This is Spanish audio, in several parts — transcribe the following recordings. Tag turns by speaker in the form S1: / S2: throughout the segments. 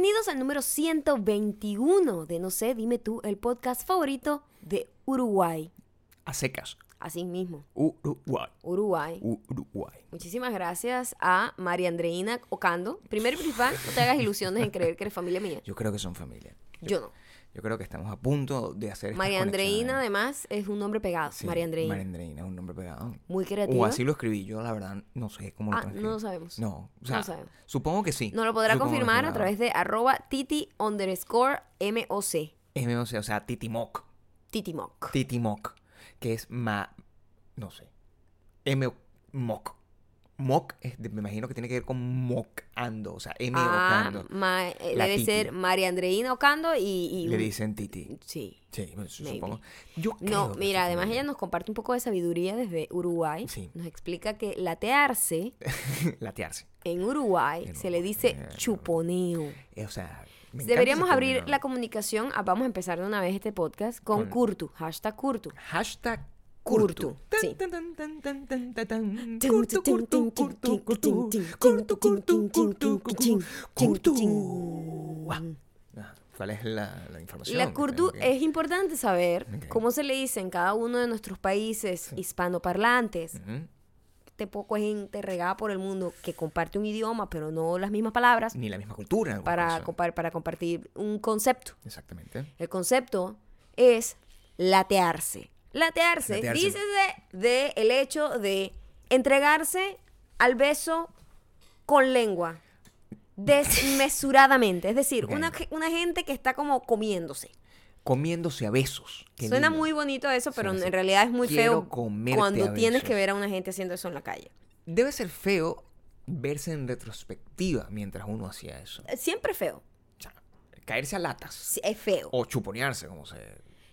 S1: Bienvenidos al número 121 de No sé, dime tú, el podcast favorito de Uruguay.
S2: A secas.
S1: Así mismo,
S2: Uruguay.
S1: Uruguay.
S2: Uruguay.
S1: Muchísimas gracias a María Andreina Ocando. Primero y principal, no te hagas ilusiones en creer que eres familia mía.
S2: Yo creo que son familia.
S1: Yo no.
S2: Yo creo que estamos a punto de hacer
S1: María Andreina, además, es un nombre pegado.
S2: Sí,
S1: María Andreina.
S2: María Andreina es un nombre pegado.
S1: Muy
S2: O
S1: creativa.
S2: así lo escribí. Yo, la verdad, no sé cómo lo
S1: Ah, no lo sabemos.
S2: No, o
S1: No
S2: sea,
S1: lo sabemos.
S2: supongo que sí.
S1: Nos lo podrá
S2: Supongo
S1: confirmar a través de arroba titi underscore moc.
S2: MOC, o sea, Titimoc.
S1: Titimoc.
S2: Titimoc. Que es ma... No sé. M... Moc. Moc, es de- me imagino que tiene que ver con mocando. O sea, M
S1: Ah,
S2: ocando.
S1: ma- eh, debe
S2: Titi.
S1: ser María Andreina Ocando y... y
S2: Le dicen Titi.
S1: Sí.
S2: Sí, pues, supongo. Yo creo
S1: No, mira, además ella nos comparte un poco de sabiduría desde Uruguay.
S2: Sí.
S1: Nos explica que latearse
S2: Latearse.
S1: en Uruguay
S2: En
S1: se le dice
S2: eh,
S1: chuponeo.
S2: Eh, O sea, me
S1: Deberíamos abrir la comunicación, ah, vamos a empezar de una vez este podcast con
S2: Con-
S1: Curtu, hashtag Curtu.
S2: Hashtag
S1: Curtu,
S2: Curtu.
S1: sí.
S2: Curtu, curtu, curtu, curtu. Curtu, curtu, curtu, curtu. ¿Cuál es la, la información?
S1: La Curtu
S2: que-
S1: es importante saber
S2: Ok.
S1: cómo se le dice en cada uno de nuestros países hispanoparlantes.
S2: Ujú.
S1: Este poco es gente regada por el mundo que comparte un idioma, pero no las mismas palabras,
S2: Ni la misma cultura. algunos
S1: para, para compartir un concepto.
S2: Exactamente.
S1: El concepto es latearse. Latearse,
S2: Latearse.
S1: dícese de el hecho de entregarse al beso con lengua. Desmesuradamente. Es decir, una, una gente que está como comiéndose.
S2: Comiéndose a besos. Qué
S1: Suena
S2: lindo.
S1: muy bonito eso, pero
S2: Suena así.
S1: en realidad es muy
S2: Quiero
S1: feo cuando tienes que ver a una gente haciendo eso en la calle.
S2: Debe ser feo verse en retrospectiva mientras uno hacía eso.
S1: Eh, Siempre feo.
S2: O sea, caerse a latas.
S1: Sí, Es feo.
S2: O chuponearse, como se...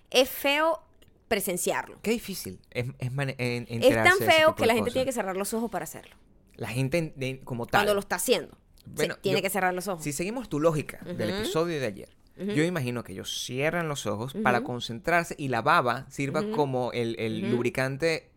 S1: Es feo presenciarlo.
S2: Qué difícil. Es, es, en-
S1: Es tan feo que la gente
S2: cosas.
S1: tiene que cerrar los ojos para hacerlo.
S2: La gente de- como tal.
S1: Cuando lo está haciendo. se-
S2: Bueno,
S1: tiene
S2: yo-
S1: que cerrar los ojos.
S2: Si seguimos tu lógica del episodio de ayer, yo imagino que ellos cierran los ojos para concentrarse y la baba sirva como el, el lubricante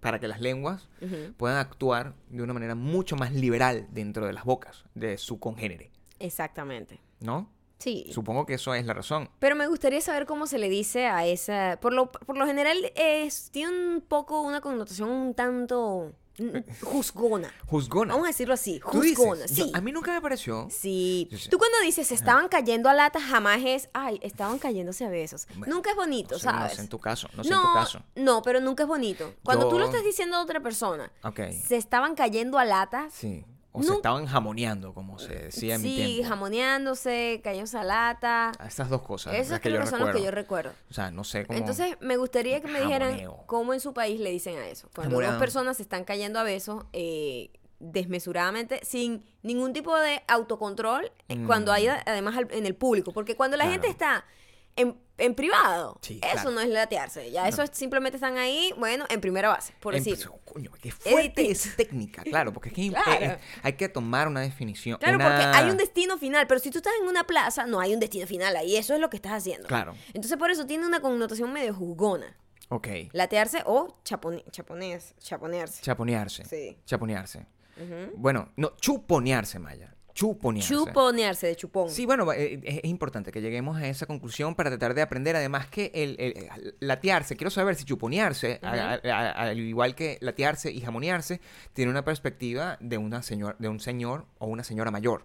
S2: para que las lenguas puedan actuar de una manera mucho más liberal dentro de las bocas de su congénere,
S1: Exactamente.
S2: ¿no?
S1: Sí.
S2: Supongo que eso es la razón.
S1: Pero me gustaría saber cómo se le dice a esa. Por lo, por lo general, es, tiene un poco una connotación un tanto juzgona.
S2: Juzgona.
S1: Vamos a decirlo así,
S2: dices,
S1: juzgona.
S2: yo-
S1: Sí.
S2: a mí nunca me pareció.
S1: Sí. Tú cuando dices se estaban cayendo a latas, jamás es, ay, estaban cayéndose a besos.
S2: Bueno,
S1: nunca es bonito,
S2: No sé, no
S1: ¿sabes?
S2: sé en tu caso, no sé en tu caso.
S1: no, pero nunca es bonito. Cuando tú lo estás diciendo a otra persona,
S2: Ok.
S1: se estaban cayendo a latas.
S2: Sí. O se estaban jamoneando, como se decía en mi
S1: Sí,
S2: tiempo.
S1: jamoneándose, cayéndose a lata.
S2: A Esas dos cosas.
S1: Esas
S2: que
S1: creo
S2: yo
S1: que son las que yo
S2: recuerdo. O sea, no sé cómo.
S1: Entonces, me gustaría que me dijeran cómo en su país le dicen a eso. Cuando
S2: Jamoneado.
S1: dos personas se están cayendo a besos eh, desmesuradamente, sin ningún tipo de autocontrol, eh,
S2: Mm.
S1: cuando hay además en el público. Porque cuando la
S2: Claro.
S1: gente está en, en privado,
S2: Sí,
S1: eso
S2: claro.
S1: no es latearse. Ya eso es simplemente están ahí, bueno, en primera base, por
S2: Em-
S1: decirlo.
S2: Coño, qué fuerte es técnica, claro, porque es que
S1: Claro.
S2: hay que tomar una definición.
S1: Claro,
S2: una-
S1: porque hay un destino final, pero si tú estás en una plaza, no hay un destino final ahí, eso es lo que estás haciendo.
S2: Claro.
S1: Entonces, por eso tiene una connotación medio juzgona.
S2: Ok.
S1: Latearse o chapone, chaponearse.
S2: Chaponearse.
S1: Sí.
S2: Chaponearse. Bueno, no, chuponearse, Maya. Chuponearse.
S1: Chuponearse de chupón.
S2: Sí, bueno, eh, es, es importante que lleguemos a esa conclusión para tratar de aprender. Además que el, el- el latearse, quiero saber si chuponearse, a- a- a- al igual que latearse y jamonearse, tiene una perspectiva de, una señor, de un señor o una señora mayor.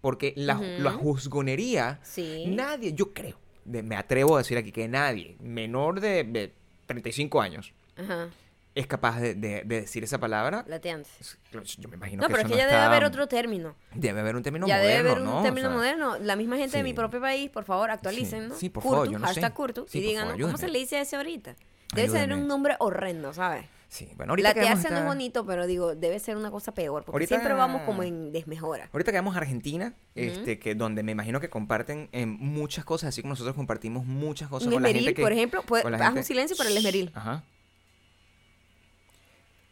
S2: Porque la,
S1: Ujú.
S2: la juzgonería,
S1: Sí.
S2: nadie, yo creo, de- me atrevo a decir aquí que nadie menor de, de 35 años
S1: Ajá.
S2: Es capaz de, de- de decir esa palabra.
S1: Lateante.
S2: Yo me imagino
S1: No,
S2: que
S1: pero es que ya debe haber otro término.
S2: Debe haber un término
S1: ya
S2: moderno,
S1: debe haber un
S2: ¿no? O
S1: término
S2: sea,
S1: moderno. La misma gente de mi propio país, por favor, actualicen,
S2: Sí,
S1: ¿no?
S2: sí, por
S1: Curtu,
S2: favor, yo no sé.
S1: Curtu,
S2: Sí,
S1: y digan. ¿cómo se le dice a ese ahorita? Debe ser un nombre horrendo, ¿sabes?
S2: Sí, bueno, ahorita
S1: Latearse no es
S2: estar-
S1: bonito, pero digo, debe ser una cosa peor, porque
S2: Ahorita-
S1: siempre vamos como en desmejora.
S2: Ahorita que vamos a Argentina, este, que donde me imagino que comparten eh, muchas cosas, así como nosotros compartimos muchas cosas
S1: Un
S2: con la
S1: esmeril,
S2: gente que...
S1: por ejemplo, puede-
S2: la
S1: haz un silencio para el esmeril.
S2: Ajá.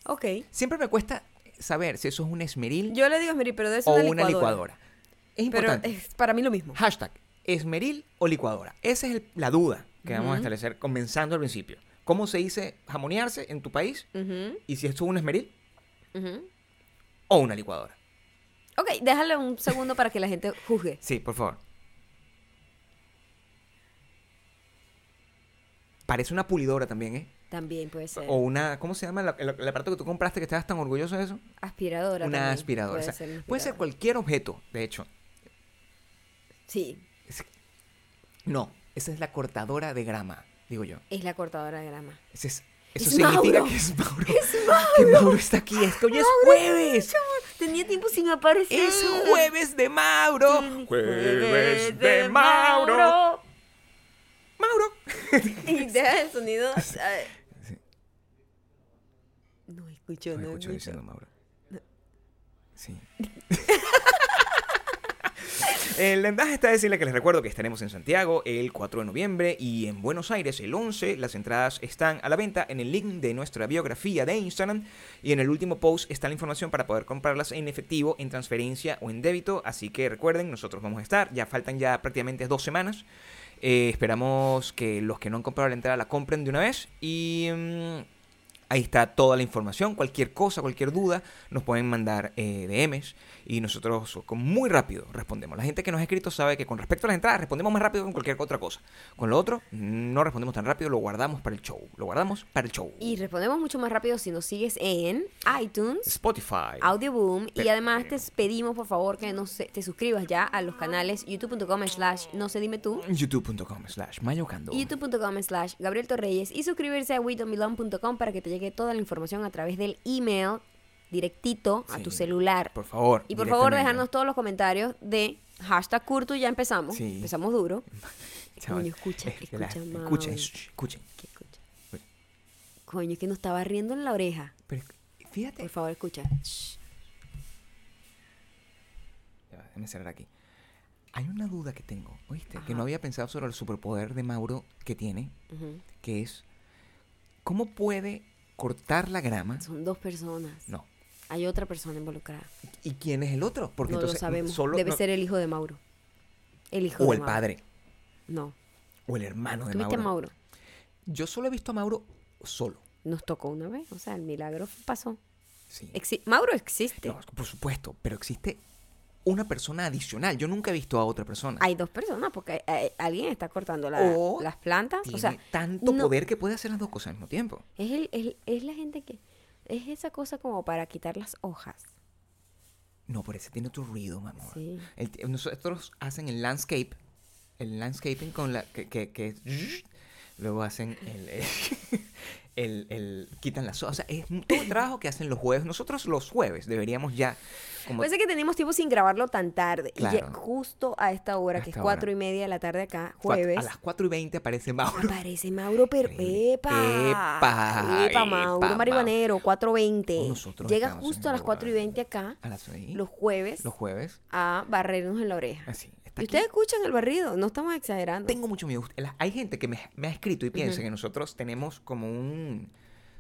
S1: Ok.
S2: Siempre me cuesta saber si eso es un esmeril
S1: Yo le digo esmeril, pero debe ser
S2: o
S1: una licuadora.
S2: licuadora. Es
S1: Pero
S2: importante.
S1: es para mí lo mismo.
S2: Hashtag, esmeril o licuadora. Esa es el- la duda que vamos a establecer comenzando al principio. ¿Cómo se dice jamonearse en tu país? Y si esto es un esmeril o una licuadora.
S1: Ok, déjale un segundo para que la gente juzgue.
S2: Sí, por favor. Parece una pulidora también, ¿eh?
S1: También puede ser.
S2: O una, ¿cómo se llama? la- El, el aparato que tú compraste que estabas tan orgulloso de eso.
S1: Aspiradora.
S2: Una
S1: también.
S2: aspiradora.
S1: Puede,
S2: o sea,
S1: ser
S2: puede cualquier objeto, de hecho.
S1: Sí,
S2: No, esa es la cortadora de grama, digo yo.
S1: es la cortadora de grama.
S2: Ese es- eso
S1: Es
S2: significa
S1: Mauro.
S2: que es Mauro. Que Mauro está aquí. Es que hoy es jueves.
S1: Tenía tiempo sin aparecer.
S2: Es jueves de Mauro. Jueves de Mauro. Mauro.
S1: Y deja el sonido. No escucho,
S2: No
S1: no,
S2: escucho
S1: escucho.
S2: diciendo Mauro. Sí. El vendaje está decirle que les recuerdo que estaremos en Santiago el 4 de noviembre y en Buenos Aires el 11. Las entradas están a la venta en el link de nuestra biografía de Instagram y en el último post está la información para poder comprarlas en efectivo, en transferencia o en débito. Así que recuerden, nosotros vamos a estar. Ya faltan ya prácticamente dos semanas. Eh, esperamos que los que no han comprado la entrada la compren de una vez y... mm, Ahí está toda la información, cualquier cosa, cualquier duda, nos pueden mandar eh, DMs y nosotros muy rápido respondemos. La gente que nos ha escrito sabe que con respecto a las entradas respondemos más rápido que con cualquier otra cosa. Con lo otro no respondemos tan rápido, lo guardamos para el show. Lo guardamos para el show.
S1: Y respondemos mucho más rápido si nos sigues en iTunes,
S2: Spotify.
S1: Audioboom. Y además te pedimos, por favor, que no se- te suscribas ya a los canales youtube.com slash no sé dime tú.
S2: youtube.com slash mayocando.
S1: youtube.com slash Gabriel Torreyes y suscribirse a widomilon.com para que te llegue toda la información a través del email directito a tu celular.
S2: Por favor.
S1: Y por favor dejarnos todos los comentarios de hashtag Curto ya empezamos.
S2: Sí.
S1: Empezamos duro.
S2: Chaval,
S1: Coño, escucha,
S2: es que la-
S1: escucha,
S2: escuchen,
S1: Mauro.
S2: shh, escuchen.
S1: ¿Qué escucha?
S2: Uy.
S1: Coño, es que nos estaba riendo en la oreja.
S2: Pero fíjate.
S1: Por favor, escucha. Shh.
S2: Ya déjame cerrar aquí. Hay una duda que tengo, ¿oíste? Que no había pensado sobre el superpoder de Mauro que tiene, que es cómo puede cortar la grama.
S1: Son dos personas.
S2: No.
S1: Hay otra persona involucrada.
S2: ¿Y quién es el otro? Porque
S1: no
S2: entonces
S1: lo sabemos.
S2: solo
S1: Debe
S2: no-
S1: ser el hijo de Mauro. El hijo
S2: o
S1: de
S2: el
S1: Mauro.
S2: padre
S1: No.
S2: o el hermano de
S1: ¿Tú viste a
S2: Mauro.
S1: Mauro?
S2: Yo solo he visto a Mauro solo.
S1: Nos tocó una vez. O sea, el milagro pasó.
S2: Sí.
S1: Exi- Mauro existe.
S2: No, por supuesto, pero existe una persona adicional. Yo nunca he visto a otra persona.
S1: Hay dos personas porque hay- hay- alguien está cortando la- las plantas.
S2: Tiene
S1: O sea,
S2: tanto
S1: no-
S2: poder que puede hacer las dos cosas al mismo tiempo.
S1: es, el- es la gente que... Es esa cosa como para quitar las hojas.
S2: No, por eso tiene otro ruido, mamá.
S1: Sí.
S2: El nosotros hacen el landscape, el landscaping con la que, que, luego hacen el, el, el- quitan las hojas. O sea, es todo el trabajo que hacen los jueves. Nosotros los jueves deberíamos ya como
S1: ser que tenemos tiempo sin grabarlo tan tarde. Y
S2: Claro.
S1: ya justo a esta hora,
S2: A
S1: que es cuatro
S2: hora.
S1: y media de la tarde acá, jueves.
S2: a las 4 y 20 aparece Mauro.
S1: Aparece Mauro, pero epa,
S2: Epa,
S1: epa, Mauro
S2: epa,
S1: marihuanero, 4.20.
S2: Oh, nosotros
S1: Llega justo a las 4 y. 20 acá,
S2: A las seis,
S1: los jueves,
S2: los jueves.
S1: a barrernos en la oreja.
S2: Así. Está
S1: Y ustedes escuchan el barrido, no estamos exagerando.
S2: Tengo mucho miedo. Hay gente que me, me ha escrito y piensa
S1: Ujú.
S2: que nosotros tenemos como un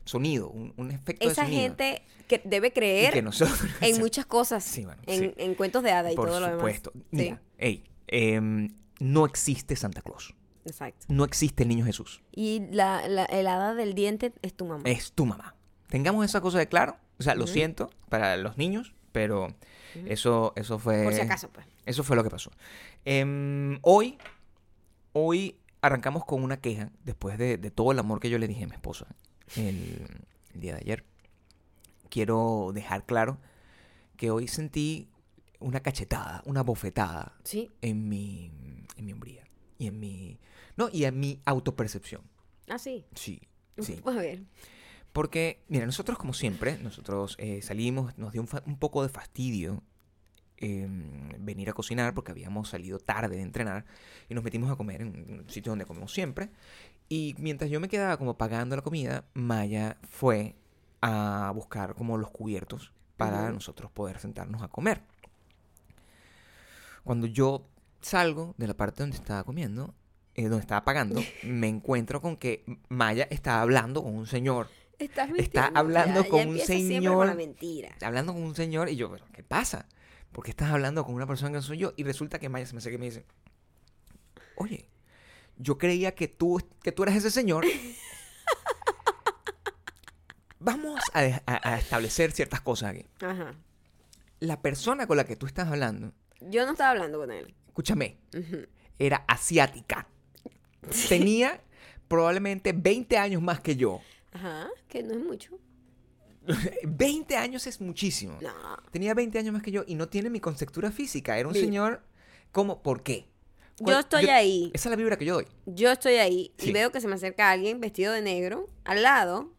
S2: sonido, un, un efecto de
S1: Esa
S2: sonido.
S1: gente que debe creer
S2: que nosotros
S1: en muchas cosas,
S2: Sí, bueno,
S1: en,
S2: sí.
S1: en cuentos de hada y
S2: Por
S1: todo lo demás.
S2: supuesto.
S1: Sí,
S2: Mira, ey, em, no existe Santa Claus.
S1: exacto.
S2: No existe el niño Jesús.
S1: Y la, la, el hada del diente es tu mamá.
S2: Es tu mamá. Tengamos esa cosa de claro. O sea, lo
S1: Ujú.
S2: siento para los niños, pero eso, eso fue.
S1: Por si acaso, pues.
S2: Eso fue lo que pasó. Em, hoy, hoy arrancamos con una queja después de, de todo el amor que yo le dije a mi esposa el, el día de ayer. Quiero dejar claro que hoy sentí una cachetada, una bofetada
S1: Sí.
S2: en mi, en mi hombría y en mi, no, y en mi autopercepción.
S1: Ah, sí.
S2: Sí, sí.
S1: A ver.
S2: Porque, mira, nosotros como siempre, nosotros eh, salimos, nos dio un, poco de fastidio eh, venir a cocinar porque habíamos salido tarde de entrenar y nos metimos a comer en un sitio donde comemos siempre. Y mientras yo me quedaba como pagando la comida, Maya fue a buscar como los cubiertos para nosotros poder sentarnos a comer. Cuando yo salgo de la parte donde estaba comiendo, eh, donde estaba pagando, me encuentro con que Maya estaba hablando con un señor
S1: Estás
S2: Está hablando
S1: ya,
S2: con
S1: ya
S2: un señor.
S1: con la mentira.
S2: hablando con un señor y yo, "¿Pero ¿qué pasa? ¿Por qué estás hablando con una persona que no soy yo? Y resulta que Maya se me acerca y me dice, oye, yo creía que tú, que tú eras ese señor. Vamos a, de- a- a establecer ciertas cosas aquí.
S1: Ajá.
S2: la persona con la que tú estás hablando,
S1: Yo no estaba hablando con él.
S2: escúchame, era asiática. Tenía probablemente 20 años más que yo.
S1: Ajá, que no es mucho.
S2: 20 años es muchísimo.
S1: No.
S2: Tenía 20 años más que yo y no tiene mi conceptura física. Era un
S1: Mira.
S2: señor como, ¿por qué?
S1: Yo
S2: ¿Cuál-
S1: estoy ahí.
S2: Esa es la vibra que yo doy.
S1: Yo estoy ahí
S2: Sí.
S1: y veo que se me acerca alguien vestido de negro al lado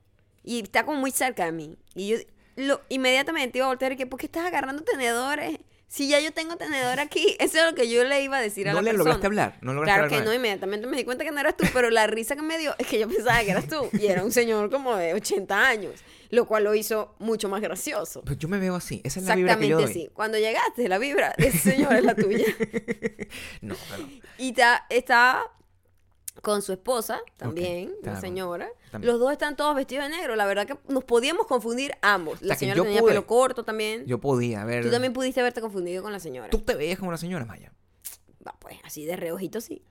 S1: y está como muy cerca de mí. Y yo lo, inmediatamente iba a voltear y que, ¿por qué estás agarrando tenedores? Si ya yo tengo tenedor aquí. Eso es lo que yo le iba a decir a
S2: No
S1: la
S2: le
S1: persona.
S2: lograste hablar. No lograste
S1: Claro
S2: hablar
S1: que no, inmediatamente me di cuenta que no eras tú, pero la risa que me dio es que yo pensaba que eras tú. Y era un señor como de 80 años, lo cual lo hizo mucho más gracioso.
S2: Pues yo me veo así. Esa es la vibra que yo
S1: Exactamente así. Cuando llegaste, la vibra de ese señor es la tuya.
S2: No, pero
S1: Y ta- está con su esposa también, la señora.
S2: también.
S1: Los dos están todos vestidos de negro. La verdad que nos podíamos confundir ambos. La
S2: sea,
S1: señora tenía
S2: pude-
S1: pelo corto también.
S2: yo podía ver.
S1: Tú también pudiste haberte confundido con la señora.
S2: Tú te veías como una señora, Maya.
S1: Va, pues así de reojito sí.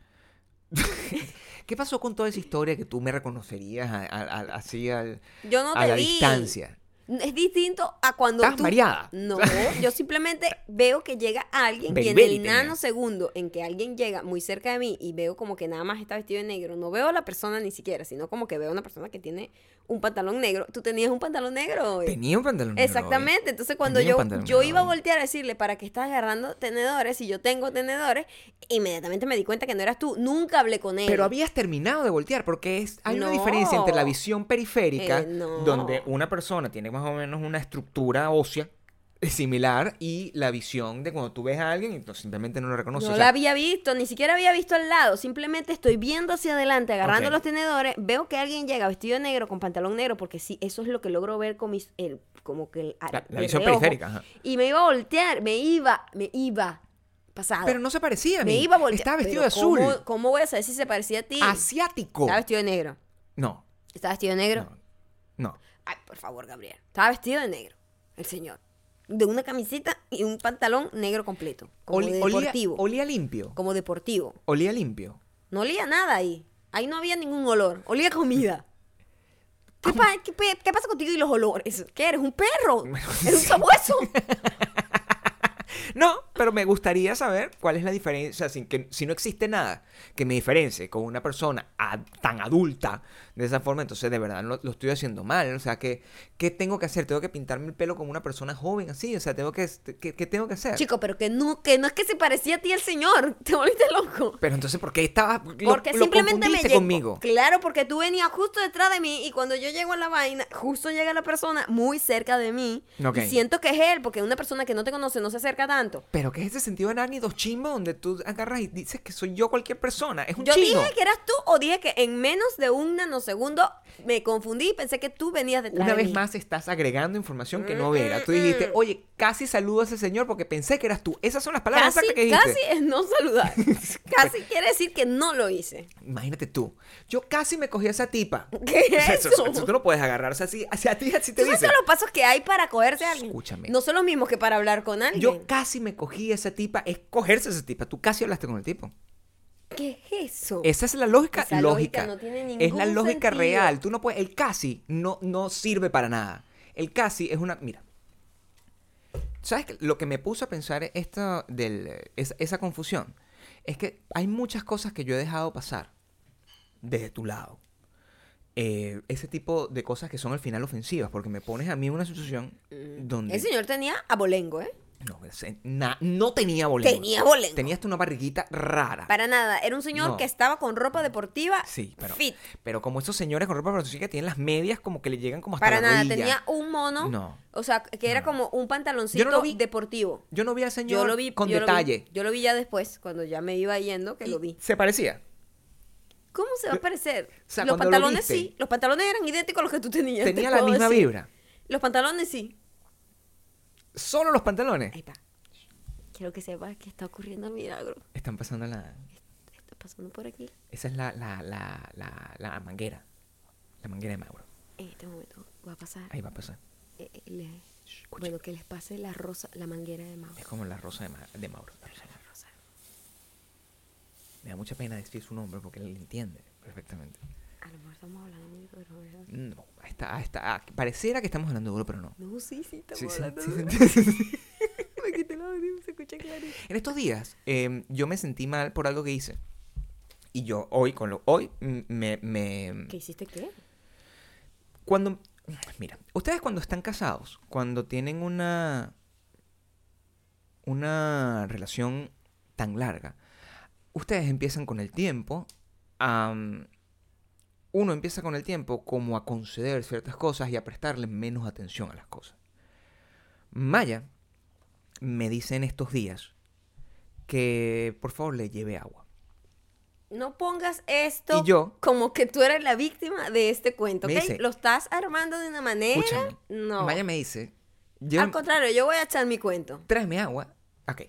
S2: ¿Qué pasó con toda esa historia que tú me reconocerías a- a- a- así al-
S1: Yo no
S2: a
S1: te
S2: la
S1: vi.
S2: distancia?
S1: Es distinto a cuando
S2: ¿Estás
S1: tú...
S2: mareada?
S1: No, yo simplemente veo que llega alguien y en
S2: Beriberi
S1: el nanosegundo en que alguien llega muy cerca de mí y veo como que nada más está vestido de negro, no veo a la persona ni siquiera, sino como que veo a una persona que tiene un pantalón negro. ¿Tú tenías un pantalón negro hoy?
S2: Tenía un pantalón negro hoy.
S1: Exactamente, entonces cuando
S2: Tenía
S1: yo, yo iba a voltear a decirle para qué estás agarrando tenedores y yo tengo tenedores, inmediatamente me di cuenta que no eras tú, nunca hablé con él.
S2: Pero habías terminado de voltear porque es, hay una diferencia entre la visión periférica,
S1: Eh, no.
S2: donde una persona tiene más o menos una estructura ósea similar, y la visión de cuando tú ves a alguien y tú simplemente no lo reconoces.
S1: No
S2: O sea,
S1: la había visto, ni siquiera había visto al lado. Simplemente estoy viendo hacia adelante, agarrando los tenedores. Veo que alguien llega vestido de negro con pantalón negro, porque sí, eso es lo que logro ver con mis. El, como que el,
S2: la, visión
S1: reojo.
S2: periférica. ajá.
S1: Y me iba a voltear, me iba, me iba. Pasado.
S2: Pero no se parecía a mí.
S1: me iba a voltear.
S2: Estaba vestido
S1: Pero
S2: de azul.
S1: ¿cómo, ¿Cómo voy a saber si se parecía a ti?
S2: Asiático.
S1: Estaba vestido de negro.
S2: No,
S1: ¿Estaba vestido de negro?
S2: no, no.
S1: Ay, por favor, Gabriel. Estaba vestido de negro, el señor. De una camiseta y un pantalón negro completo. Como
S2: Oli-
S1: de
S2: olía,
S1: deportivo.
S2: olía limpio.
S1: como deportivo.
S2: Olía limpio.
S1: No olía nada ahí. Ahí no había ningún olor. Olía comida. ¿Qué, pa- qué pe- qué pasa contigo y los olores? ¿Qué eres? ¿Un perro? ¿Eres un sabueso?
S2: No, pero me gustaría saber cuál es la diferencia. O sea, sin que, si no existe nada que me diferencie con una persona a- tan adulta de esa forma, entonces de verdad lo, lo estoy haciendo mal. O sea, ¿qué, ¿qué tengo que hacer? ¿Tengo que pintarme el pelo como una persona joven así? O sea, ¿tengo que, ¿qué, qué tengo que hacer?
S1: Chico, pero que no, que no es que se parecía a ti el señor. Te volviste loco.
S2: Pero entonces, ¿por qué estaba lo,
S1: Porque
S2: lo
S1: simplemente me llegó.
S2: conmigo?
S1: Claro, porque tú venías justo detrás de mí y cuando yo llego a la vaina, justo llega la persona muy cerca de mí.
S2: Ok.
S1: Y siento que es él, porque una persona que no te conoce no se acerca tanto.
S2: Pero ¿qué es ese sentido de arácnido chimbo donde tú agarras y dices que soy yo cualquier persona? Es un
S1: Yo
S2: chino.
S1: dije que eras tú o dije que en menos de un nanosegundo me confundí y pensé que tú venías detrás
S2: Una
S1: de
S2: vez
S1: mí.
S2: más estás agregando información que no
S1: Mm,
S2: era. Tú
S1: mm,
S2: dijiste,
S1: mm.
S2: oye, casi saludo a ese señor porque pensé que eras tú. Esas son las palabras
S1: Casi,
S2: exactas que dijiste.
S1: casi es no saludar. casi quiere decir que no lo hice.
S2: Imagínate tú. Yo casi me cogí a esa tipa.
S1: ¿Qué
S2: O sea,
S1: es
S2: eso,
S1: eso?
S2: eso tú no puedes agarrar. O sea, así, hacia ti así te
S1: ¿Tú sabes
S2: dicen.
S1: los pasos que hay para cogerse a alguien?
S2: Escúchame.
S1: No son los mismos que para hablar con alguien.
S2: Yo casi me cogí a esa tipa. Es cogerse a esa tipa. Tú casi hablaste con el tipo.
S1: ¿Qué es eso?
S2: Esa es la lógica
S1: Esa
S2: lógica.
S1: lógica no tiene
S2: es la
S1: ningún
S2: lógica
S1: sentido.
S2: real. Tú no puedes. El casi no, no sirve para nada. El casi es una. Mira. ¿Sabes qué? lo que me puso a pensar esto del, es- esa confusión? Es que hay muchas cosas que yo he dejado pasar desde tu lado. Eh, ese tipo de cosas que son al final ofensivas, porque me pones a mí en una situación donde.
S1: El señor tenía abolengo, ¿eh?
S2: No, na- no tenía boleto.
S1: Tenía abolengo.
S2: Tenías tú una barriguita rara.
S1: Para nada. Era un señor
S2: No.
S1: que estaba con ropa deportiva
S2: Sí, pero,
S1: fit.
S2: pero como esos señores con ropa que tienen las medias como que le llegan como hasta
S1: Para
S2: la
S1: nada.
S2: rodilla.
S1: Tenía un mono.
S2: No.
S1: O sea, que era
S2: No.
S1: como un pantaloncito
S2: Yo no lo vi.
S1: deportivo.
S2: Yo no vi al señor
S1: Yo lo vi
S2: con
S1: yo lo vi-
S2: detalle.
S1: yo lo vi ya después, cuando ya me iba yendo, que
S2: Y
S1: lo vi.
S2: Se parecía.
S1: ¿Cómo se va a parecer?
S2: sea,
S1: los
S2: lo
S1: pantalones
S2: viste-
S1: sí. Los pantalones eran idénticos a los que tú tenías. te
S2: Tenía la
S1: puedo
S2: misma
S1: decir.
S2: vibra.
S1: Los pantalones sí.
S2: Solo los pantalones.
S1: Ahí está. Quiero que sepas que está ocurriendo el milagro.
S2: Están pasando la.
S1: Está pasando por aquí.
S2: Esa es la, la, la, la, la manguera. La manguera de Mauro.
S1: En este momento va a pasar.
S2: Ahí va a pasar.
S1: eh, eh, le- bueno, que les pase la rosa, la manguera de Mao.
S2: Es como la rosa de, Ma- de Mauro. la rosa Mauro.
S1: La rosa.
S2: Me da mucha pena decir su nombre porque él entiende perfectamente.
S1: A lo mejor estamos hablando muy duro, ¿verdad?
S2: No, está, está, pareciera que estamos hablando duro, pero no.
S1: No, sí, sí, estamos
S2: Sí, sí,
S1: hablando
S2: sí,
S1: duro.
S2: sí, sí. En estos días, em, yo me sentí mal por algo que hice. Y yo hoy, con lo hoy, me, me-
S1: ¿Qué hiciste qué?
S2: Cuando. Mira, ustedes cuando están casados, cuando tienen una. Una relación tan larga, ustedes empiezan con el tiempo a. Uno empieza con el tiempo como a conceder ciertas cosas y a prestarle menos atención a las cosas. Maya me dice en estos días que por favor le lleve agua.
S1: No pongas esto
S2: Y yo-
S1: como que tú eres la víctima de este cuento, ¿ok?
S2: dice-
S1: Lo estás armando de una manera. No.
S2: Maya me dice. Yo,
S1: Al contrario, yo voy a echar mi cuento.
S2: tráeme agua. Ok,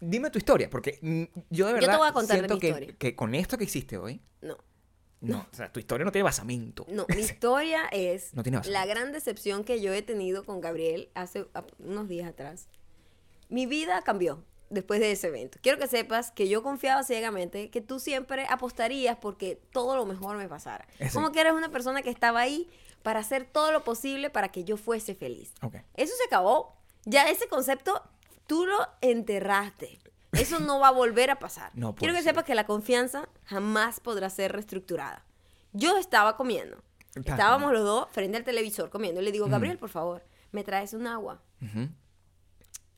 S2: dime tu historia, porque mm, yo de
S1: Yo te
S2: verdad
S1: voy a contar
S2: siento
S1: mi
S2: que,
S1: historia.
S2: que con esto que hiciste hoy,
S1: No.
S2: No, o sea, tu historia no tiene basamento.
S1: No, mi historia es
S2: No tiene
S1: la gran decepción que yo he tenido con Gabriel hace a- unos días atrás. Mi vida cambió después de ese evento. Quiero que sepas que yo confiaba ciegamente que tú siempre apostarías porque todo lo mejor me pasara.
S2: Ese-
S1: Como que eres una persona que estaba ahí para hacer todo lo posible para que yo fuese feliz.
S2: Ok.
S1: Eso se acabó. Ya ese concepto tú lo enterraste. Eso no va a volver a pasar.
S2: No
S1: Quiero que
S2: ser.
S1: sepas que la confianza jamás podrá ser reestructurada. Yo estaba comiendo. Estábamos los dos frente al televisor comiendo. Y le digo, Gabriel, por favor, me traes un agua.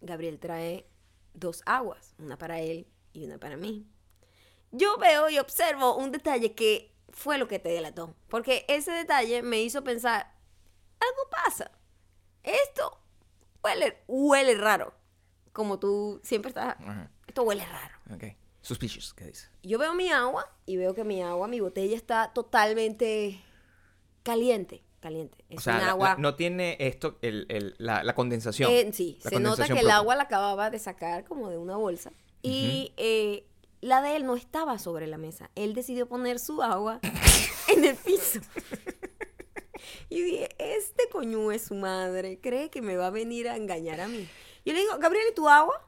S1: Gabriel trae dos aguas, una para él y una para mí. Yo veo y observo un detalle que fue lo que te delató. Porque ese detalle me hizo pensar, algo pasa. Esto huele, huele raro. Como tú siempre estás,
S2: Ajá.
S1: Esto huele raro.
S2: Ok. Suspicious, ¿qué dice?
S1: Yo veo mi agua y veo que mi agua, mi botella está totalmente caliente. Caliente. Es
S2: o sea,
S1: un
S2: la-
S1: agua.
S2: la- no tiene esto, el, el- la, la condensación.
S1: Eh, sí,
S2: La
S1: se nota que el agua la acababa de sacar como de una bolsa. Y eh, la de él no estaba sobre la mesa. Él decidió poner su agua en el piso. Y dije, este coño es su madre. Cree que me va a venir a engañar a mí. Yo le digo, Gabriel, ¿y tu agua?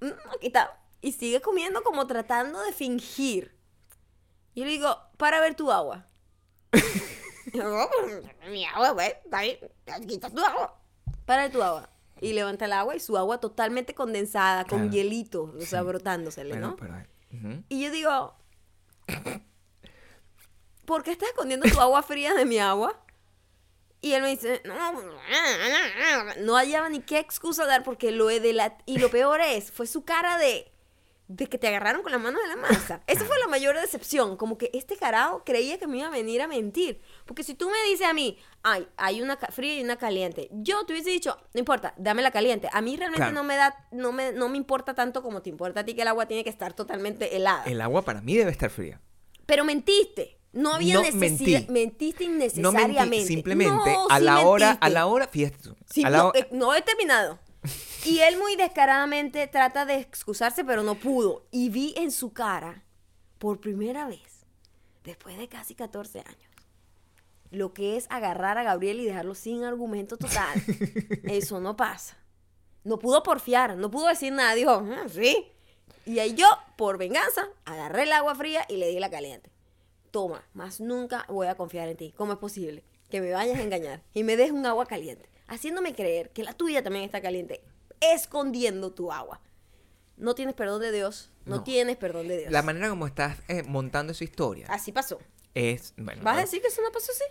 S1: "Mm, aquí está. Y sigue comiendo como tratando de fingir. Y yo le digo, para ver tu agua. Y yo, "Oh, mi agua, güey. Aquí está tu agua. Para ver tu agua. Y levanta el agua y su agua totalmente condensada, con hielito, o sea,
S2: Sí.
S1: brotándosele,
S2: Bueno,
S1: ¿no?
S2: pero.
S1: Y yo digo, ¿por qué estás escondiendo tu agua fría de mi agua? Y él me dice, no, no hallaba ni qué excusa dar porque lo he delat... Y lo peor es, fue su cara de, de que te agarraron con la mano de la masa. Esa fue la mayor decepción, como que este carajo creía que me iba a venir a mentir. Porque si tú me dices a mí, ay, hay una fría y una caliente, yo te hubiese dicho, no importa, dame la caliente. A mí realmente
S2: Claro.
S1: no me da, no me, no me importa tanto como te importa a ti que el agua tiene que estar totalmente helada.
S2: El agua para mí debe estar fría.
S1: Pero mentiste. No había
S2: No
S1: necesidad.
S2: mentí.
S1: Mentiste
S2: No
S1: innecesariamente.
S2: mentí, simplemente
S1: No,
S2: a
S1: sí
S2: la hora, a la hora, fíjate.
S1: Sí,
S2: a la
S1: no, eh, no he terminado. Y él muy descaradamente trata de excusarse, pero no pudo. Y vi en su cara, por primera vez, después de casi 14 años, lo que es agarrar a Gabriel y dejarlo sin argumento total. Eso no pasa. No pudo porfiar, no pudo decir nada. Dijo, "Ah, sí. Y ahí yo, por venganza, agarré el agua fría y le di la caliente. Toma, más nunca voy a confiar en ti. ¿Cómo es posible que me vayas a engañar y me des un agua caliente? Haciéndome creer que la tuya también está caliente, escondiendo tu agua. No tienes perdón de Dios, no,
S2: No.
S1: tienes perdón de Dios.
S2: La manera como estás eh, montando esa historia
S1: Así pasó.
S2: es, bueno,
S1: ¿Vas a decir que eso no pasó así?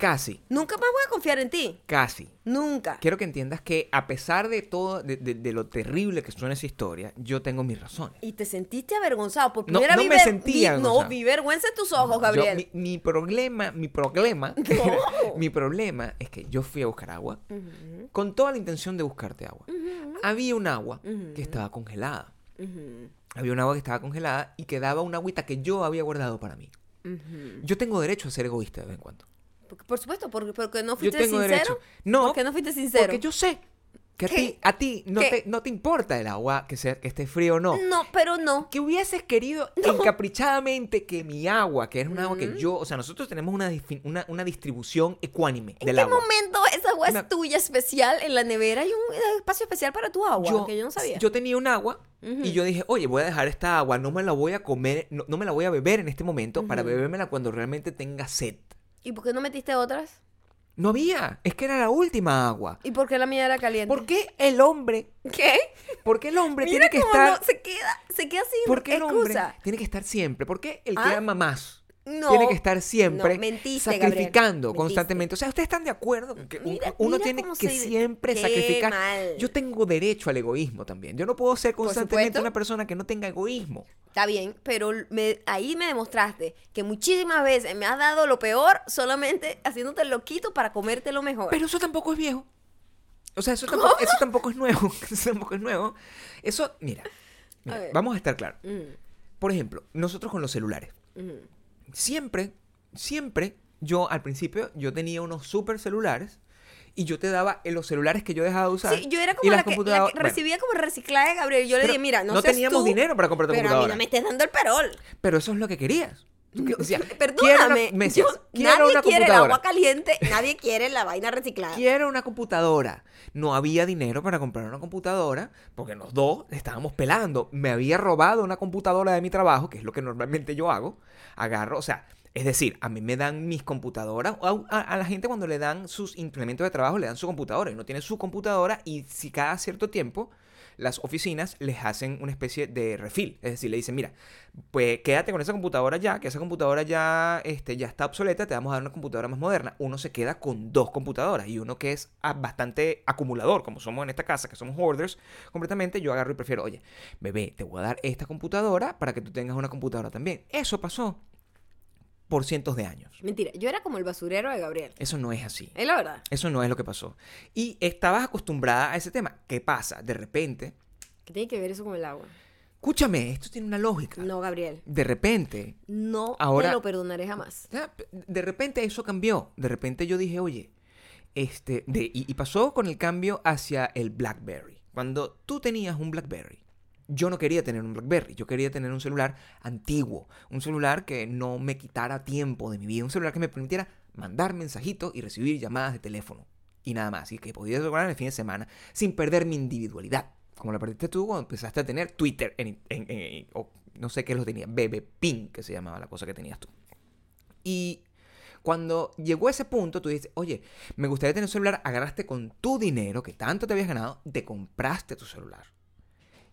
S2: Casi,
S1: Nunca más voy a confiar en ti.
S2: casi.
S1: Nunca.
S2: Quiero que entiendas que a pesar de todo, de, de- de lo terrible que suena esa historia, yo tengo mis razones.
S1: Y te sentiste avergonzado. Por
S2: No,
S1: primera
S2: no
S1: vi
S2: me
S1: ver-
S2: sentí
S1: vi- No, vi vergüenza en tus ojos, Gabriel.
S2: mi, mi problema, mi problema,
S1: No.
S2: mi problema es que yo fui a buscar agua con toda la intención de buscarte agua. Había un agua que estaba congelada. Había un agua que estaba congelada y quedaba una agüita que yo había guardado para mí. Yo tengo derecho a ser egoísta de vez en cuando.
S1: Porque, por supuesto, porque, porque no
S2: Yo
S1: fuiste
S2: tengo
S1: sincero.
S2: derecho. No,
S1: ¿Por qué no fuiste sincero?
S2: porque yo sé que a
S1: ¿Qué?
S2: ti, a ti no,
S1: ¿Qué?
S2: te, no te importa el agua que, sea, que esté frío o no.
S1: No, pero no.
S2: Que hubieses querido encaprichadamente que mi agua, que es un agua que yo, o sea, nosotros tenemos una, una, una distribución ecuánime
S1: ¿En
S2: del
S1: qué
S2: agua.
S1: momento esa agua
S2: Una-
S1: es tuya especial en la nevera? Hay un espacio especial para tu agua, que yo no sabía.
S2: yo tenía un agua y yo dije, oye, voy a dejar esta agua, no me la voy a comer, no, no me la voy a beber en este momento para
S1: Ujú.
S2: bebérmela cuando realmente tenga sed.
S1: ¿Y por qué no metiste otras?
S2: No había. Es que era la última agua.
S1: ¿Y por qué la mía era caliente?
S2: ¿Por qué el hombre?
S1: ¿Qué?
S2: ¿Por qué el hombre
S1: Mira
S2: tiene que
S1: cómo
S2: estar?
S1: no- se queda, se queda sin
S2: ¿Por qué el hombre tiene que estar siempre? ¿Por qué el que
S1: ¿Ah?
S2: ama más
S1: No,
S2: tiene que estar siempre
S1: no, mentiste,
S2: sacrificando
S1: Gabriel,
S2: constantemente? O sea, ¿ustedes están de acuerdo que un-
S1: Mira-
S2: uno
S1: mira
S2: tiene que
S1: se-
S2: siempre
S1: qué
S2: sacrificar?
S1: mal.
S2: Yo tengo derecho al egoísmo también. Yo no puedo ser constantemente una persona que no tenga egoísmo.
S1: Está bien, pero me- ahí me demostraste que muchísimas veces me has dado lo peor solamente haciéndote loquito para comerte lo mejor.
S2: Pero eso tampoco es viejo. O sea, eso tampoco, eso tampoco es nuevo. Eso tampoco es nuevo. Eso, mira, mira,
S1: A ver.
S2: vamos a estar claros.
S1: Mm,
S2: Por ejemplo, nosotros con los celulares.
S1: mm.
S2: Siempre, siempre, yo al principio, yo tenía unos super celulares y yo te daba en los celulares que yo dejaba de usar.
S1: Sí, yo era como la que, la que
S2: computadoras- bueno,
S1: recibía como reciclaje, Gabriel. Yo le dije, mira, no,
S2: no teníamos
S1: tú,
S2: dinero para comprarte
S1: pero a mí
S2: computadora.
S1: no me estés dando el perol.
S2: Pero eso es lo que querías. Quiero una-
S1: Perdóname. yo- nadie
S2: una
S1: quiere el agua caliente, nadie quiere la vaina reciclada.
S2: Quiero una computadora. No había dinero para comprar una computadora porque los dos estábamos pelando. Me había robado una computadora de mi trabajo, que es lo que normalmente yo hago. Agarro, o sea, es decir, a mí me dan mis computadoras. A, a- a la gente cuando le dan sus implementos de trabajo le dan su computadora. Y uno tiene su computadora y si cada cierto tiempo las oficinas les hacen una especie de refil. Es decir, le dicen, mira, pues quédate con esa computadora ya, que esa computadora ya, este, ya está obsoleta, te vamos a dar una computadora más moderna. Uno se queda con dos computadoras y uno que es ah, bastante acumulador, como somos en esta casa, que somos hoarders, completamente, yo agarro y prefiero, oye, bebé, te voy a dar esta computadora para que tú tengas una computadora también. Eso pasó por cientos de años.
S1: Mentira, yo era como el basurero de Gabriel.
S2: Eso no es así.
S1: Es la verdad.
S2: Eso no es lo que pasó. Y estabas acostumbrada a ese tema. ¿Qué pasa? De repente,
S1: ¿Qué tiene que ver eso con el agua?
S2: escúchame, esto tiene una lógica.
S1: No, Gabriel.
S2: De repente,
S1: No
S2: Ahora-
S1: te lo perdonaré jamás.
S2: De repente eso cambió. De repente yo dije, oye, este, de, y, y pasó con el cambio hacia el BlackBerry. Cuando tú tenías un BlackBerry, yo no quería tener un BlackBerry, yo quería tener un celular antiguo, un celular que no me quitara tiempo de mi vida, un celular que me permitiera mandar mensajitos y recibir llamadas de teléfono y nada más, y que podía lograr el fin de semana sin perder mi individualidad, como la perdiste tú cuando empezaste a tener Twitter, o no sé qué lo tenía, BB Pin, que se llamaba la cosa que tenías tú. Y cuando llegó ese punto, tú dices, oye, me gustaría tener un celular, agarraste con tu dinero que tanto te habías ganado, te compraste tu celular.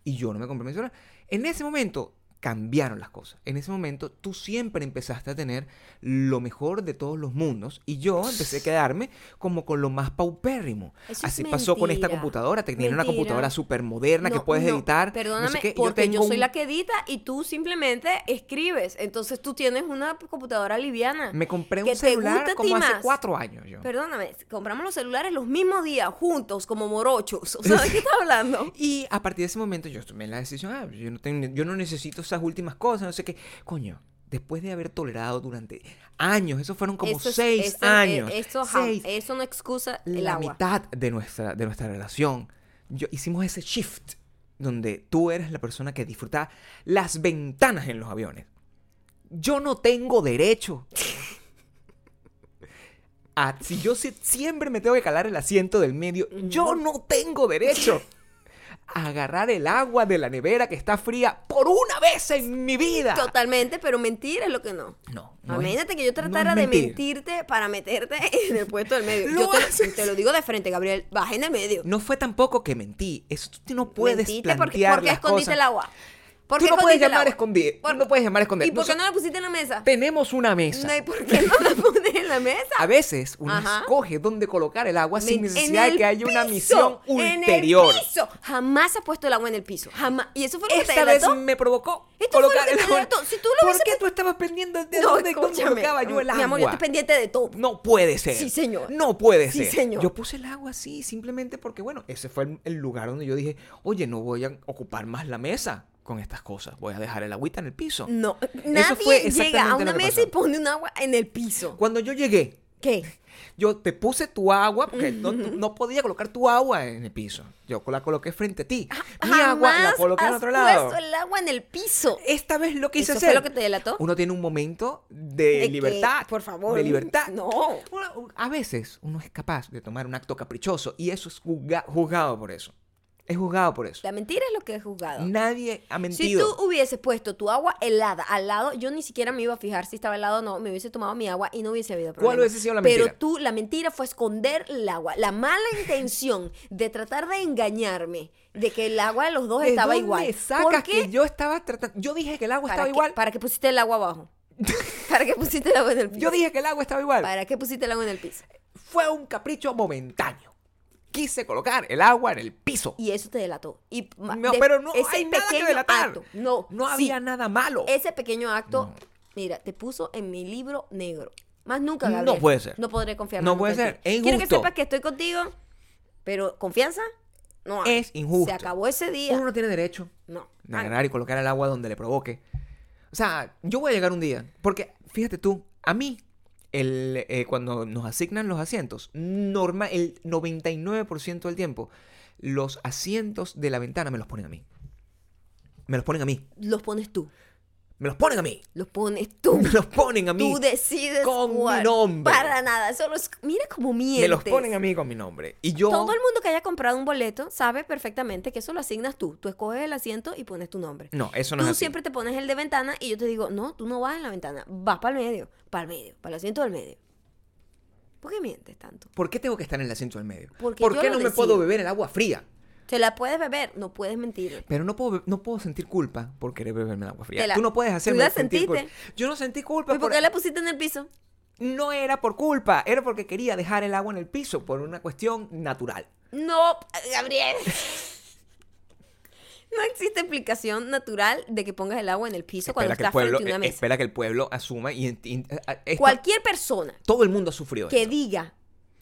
S2: Y yo no me compré mi celular. En ese momento cambiaron las cosas. En ese momento tú siempre empezaste a tener lo mejor de todos los mundos y yo empecé a quedarme como con lo más paupérrimo.
S1: Eso
S2: Así pasó con esta computadora, te tiene una computadora súper moderna que puedes
S1: no,
S2: editar. no sé
S1: Perdóname,
S2: qué.
S1: porque yo,
S2: tengo
S1: soy
S2: un-
S1: la que edita y tú simplemente escribes. Entonces tú tienes una computadora liviana.
S2: Me compré un celular como hace
S1: más.
S2: cuatro años yo.
S1: Perdóname, compramos los celulares los mismos días, juntos, como morochos. O sea, ¿de qué estás hablando?
S2: Y a partir de ese momento yo tomé la decisión, ah, yo, no tengo- yo no necesito esas últimas cosas, no sé qué. Coño, después de haber tolerado durante años, eso fueron como
S1: Eso es-
S2: seis
S1: eso- eh,
S2: años.
S1: Eso, jam-
S2: seis,
S1: eso no excusa el
S2: la
S1: agua.
S2: mitad de nuestra, de nuestra relación. Yo, hicimos ese shift donde tú eres la persona que disfrutaba las ventanas en los aviones. Yo no tengo derecho. a- si yo si- siempre me tengo que calar el asiento del medio, yo no tengo derecho a agarrar el agua de la nevera que está fría por una vez en mi vida.
S1: Totalmente, pero mentir es lo que no.
S2: No, no es-
S1: Imagínate que yo
S2: no
S1: tratara de
S2: mentir.
S1: mentirte para meterte en el puesto del medio. Yo te, lo digo de frente, Gabriel. Baja en el medio.
S2: No fue tampoco que mentí. Eso tú no puedes
S1: Mentiste
S2: plantear
S1: porque, ¿por qué
S2: las
S1: escondiste
S2: cosas.
S1: el agua? ¿Por
S2: Tú no puedes llamar escondido.
S1: ¿Por-
S2: no puedes llamar esconder.
S1: ¿Y por qué no la pusiste en la mesa?
S2: Tenemos una mesa.
S1: No, ¿y por qué no la pones en la mesa?
S2: A veces uno
S1: Ajá.
S2: escoge dónde colocar el agua sin necesidad de que haya una misión
S1: en
S2: ulterior.
S1: el piso. Jamás has puesto el agua en el piso. Jamás. Y eso fue lo que te
S2: Esta vez
S1: delató.
S2: me provocó
S1: Esto fue lo
S2: colocar
S1: que
S2: el
S1: te
S2: agua.
S1: delató. Si tú lo
S2: ¿Por qué
S1: pe-
S2: tú estabas pendiente de
S1: No,
S2: dónde, colocaba yo el agua?
S1: Mi amor, yo estoy pendiente de todo.
S2: No puede ser.
S1: Sí, señor.
S2: No puede
S1: Sí,
S2: ser.
S1: señor.
S2: Yo puse el agua así simplemente porque, bueno, ese fue el, el lugar donde yo dije, oye, no voy a ocupar más la mesa con estas cosas. Voy a dejar el agüita en el piso.
S1: No, nadie llega a una mesa y pone un agua en el piso.
S2: Cuando yo llegué,
S1: ¿Qué?
S2: yo te puse tu agua porque no, no podía colocar tu agua en el piso. Yo la coloqué frente a ti. Mi agua la coloqué en
S1: has
S2: otro lado.
S1: puesto el agua en el piso.
S2: Esta vez lo quise
S1: ¿Eso
S2: hacer.
S1: fue lo que te delató?
S2: Uno tiene un momento de,
S1: ¿De qué?
S2: libertad.
S1: Por favor.
S2: De libertad.
S1: No.
S2: Uno- a veces uno es capaz de tomar un acto caprichoso y eso es juzga- juzgado por eso. Es juzgado por eso.
S1: La mentira es lo que es juzgado.
S2: Nadie ha
S1: Si
S2: mentido.
S1: tú hubieses puesto tu agua helada al lado, yo ni siquiera me iba a fijar si estaba helado o no, me hubiese tomado mi agua y no hubiese habido problema.
S2: ¿Cuál hubiese sido la
S1: Pero
S2: mentira?
S1: tú, la mentira fue esconder el agua. La mala intención de tratar de engañarme de que el agua de los dos
S2: ¿De
S1: estaba
S2: dónde
S1: igual.
S2: sacas
S1: ¿Por qué?
S2: que yo estaba tratando? Yo dije que el agua
S1: ¿Para
S2: estaba
S1: qué-
S2: igual.
S1: ¿Para qué pusiste el agua abajo? ¿Para qué pusiste el agua en el piso?
S2: Yo dije que el agua estaba igual.
S1: ¿Para qué pusiste el agua en el piso?
S2: Fue un capricho momentáneo. Quise colocar el agua en el piso.
S1: Y eso te delató. Y ma-
S2: No,
S1: de-
S2: pero no
S1: ese
S2: hay nada que delatar.
S1: acto, no,
S2: No
S1: sí,
S2: había nada malo.
S1: Ese pequeño acto,
S2: No.
S1: mira, te puso en mi libro negro. Más nunca,
S2: No
S1: Gabriel.
S2: puede ser.
S1: No podré confiar
S2: No puede ser. Es
S1: Quiero que sepas que estoy contigo, pero confianza no hay.
S2: Es injusto.
S1: Se acabó ese día.
S2: Uno no tiene derecho
S1: No.
S2: a agarrar y colocar el agua donde le provoque. O sea, yo voy a llegar un día. Porque, fíjate tú, a mí, el, eh, cuando nos asignan los asientos, normal, el 99% del tiempo, los asientos de la ventana me los ponen a mí. Me los ponen a mí.
S1: Los pones tú.
S2: Me los ponen a mí.
S1: Los pones tú.
S2: Me los ponen a mí.
S1: Tú decides
S2: con mi nombre.
S1: Para nada. Solo es... Mira cómo mientes.
S2: Me los ponen a mí con mi nombre. Y yo...
S1: Todo el mundo que haya comprado un boleto sabe perfectamente que eso lo asignas tú. Tú escoges el asiento y pones tu nombre.
S2: No, eso no
S1: tú
S2: es así.
S1: siempre te pones el de ventana y yo te digo, no, tú no vas en la ventana, vas para el medio, para el medio, para el asiento del medio. ¿Por qué mientes tanto?
S2: ¿Por qué tengo que estar en el asiento del medio?
S1: Porque
S2: ¿Por
S1: yo
S2: qué
S1: lo
S2: no me puedo beber el agua fría?
S1: Te la puedes beber, no puedes mentir.
S2: Pero no puedo, no puedo sentir culpa por querer beberme el agua fría.
S1: La-
S2: Tú no puedes
S1: tú
S2: hacerme
S1: la
S2: sentir culpa.
S1: sentiste.
S2: Yo no sentí culpa.
S1: ¿Y por qué la pusiste en el piso?
S2: No era por culpa, era porque quería dejar el agua en el piso por una cuestión natural.
S1: No, Gabriel. No existe explicación natural de que pongas el agua en el piso cuando
S2: Espera
S1: estás
S2: pueblo,
S1: frente a una
S2: eh,
S1: mesa.
S2: espera que el pueblo asuma y... int- eh,
S1: Cualquier persona
S2: todo el mundo ha sufrido
S1: que
S2: esto.
S1: diga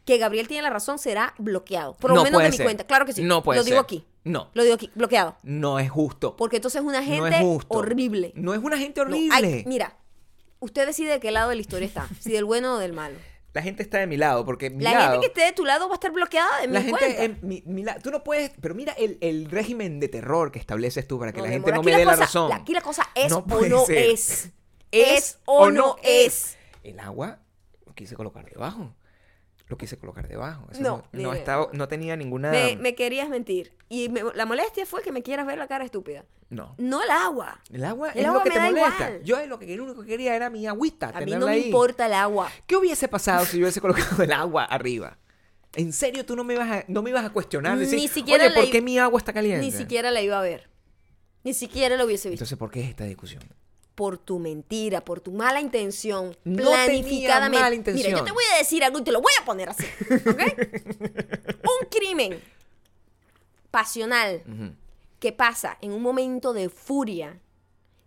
S1: que Gabriel tiene la razón será bloqueado. Por lo
S2: No
S1: menos de mi
S2: ser.
S1: cuenta. Claro que sí.
S2: No puede
S1: Lo digo
S2: ser.
S1: aquí.
S2: No,
S1: Lo digo aquí. Bloqueado.
S2: no es justo.
S1: Porque entonces es una
S2: no
S1: gente
S2: es justo.
S1: horrible.
S2: No es una gente
S1: No,
S2: horrible.
S1: hay- mira, usted decide de qué lado de la historia está. Si del bueno o del malo.
S2: La gente está de mi lado porque mi
S1: La
S2: lado...
S1: gente que esté de tu lado va a estar bloqueada de
S2: La
S1: mi
S2: gente,
S1: cuenta.
S2: en mi- mi la- tú no puedes, pero mira el, el régimen de terror que estableces tú para que la gente
S1: amor,
S2: no me dé la razón.
S1: Aquí la cosa es o no
S2: ser.
S1: es. Es o no es.
S2: El agua quise colocar debajo. Lo quise colocar debajo. Eso
S1: No,
S2: no, estaba, no tenía ninguna.
S1: Me, me querías mentir. Y me- la molestia fue que me quieras ver la cara estúpida.
S2: No.
S1: No el agua.
S2: El agua
S1: El
S2: es
S1: agua
S2: lo que
S1: me
S2: te
S1: da
S2: molesta.
S1: igual.
S2: Yo lo que lo único que quería era mi agüita.
S1: A mí no me
S2: ahí.
S1: importa el agua.
S2: ¿Qué hubiese pasado si yo hubiese colocado el agua arriba? ¿En serio tú no me ibas a, no me ibas a cuestionar? Decir,
S1: Ni siquiera
S2: Oye, ¿por qué mi agua está caliente?
S1: Ni siquiera la iba a ver. Ni siquiera lo hubiese visto.
S2: Entonces, ¿por qué es esta discusión?
S1: Por tu mentira, por tu mala intención,
S2: No
S1: planificadamente.
S2: mala
S1: Mira,
S2: intención.
S1: yo te voy a decir algo y te lo voy a poner así, ¿ok? un crimen pasional que pasa en un momento de furia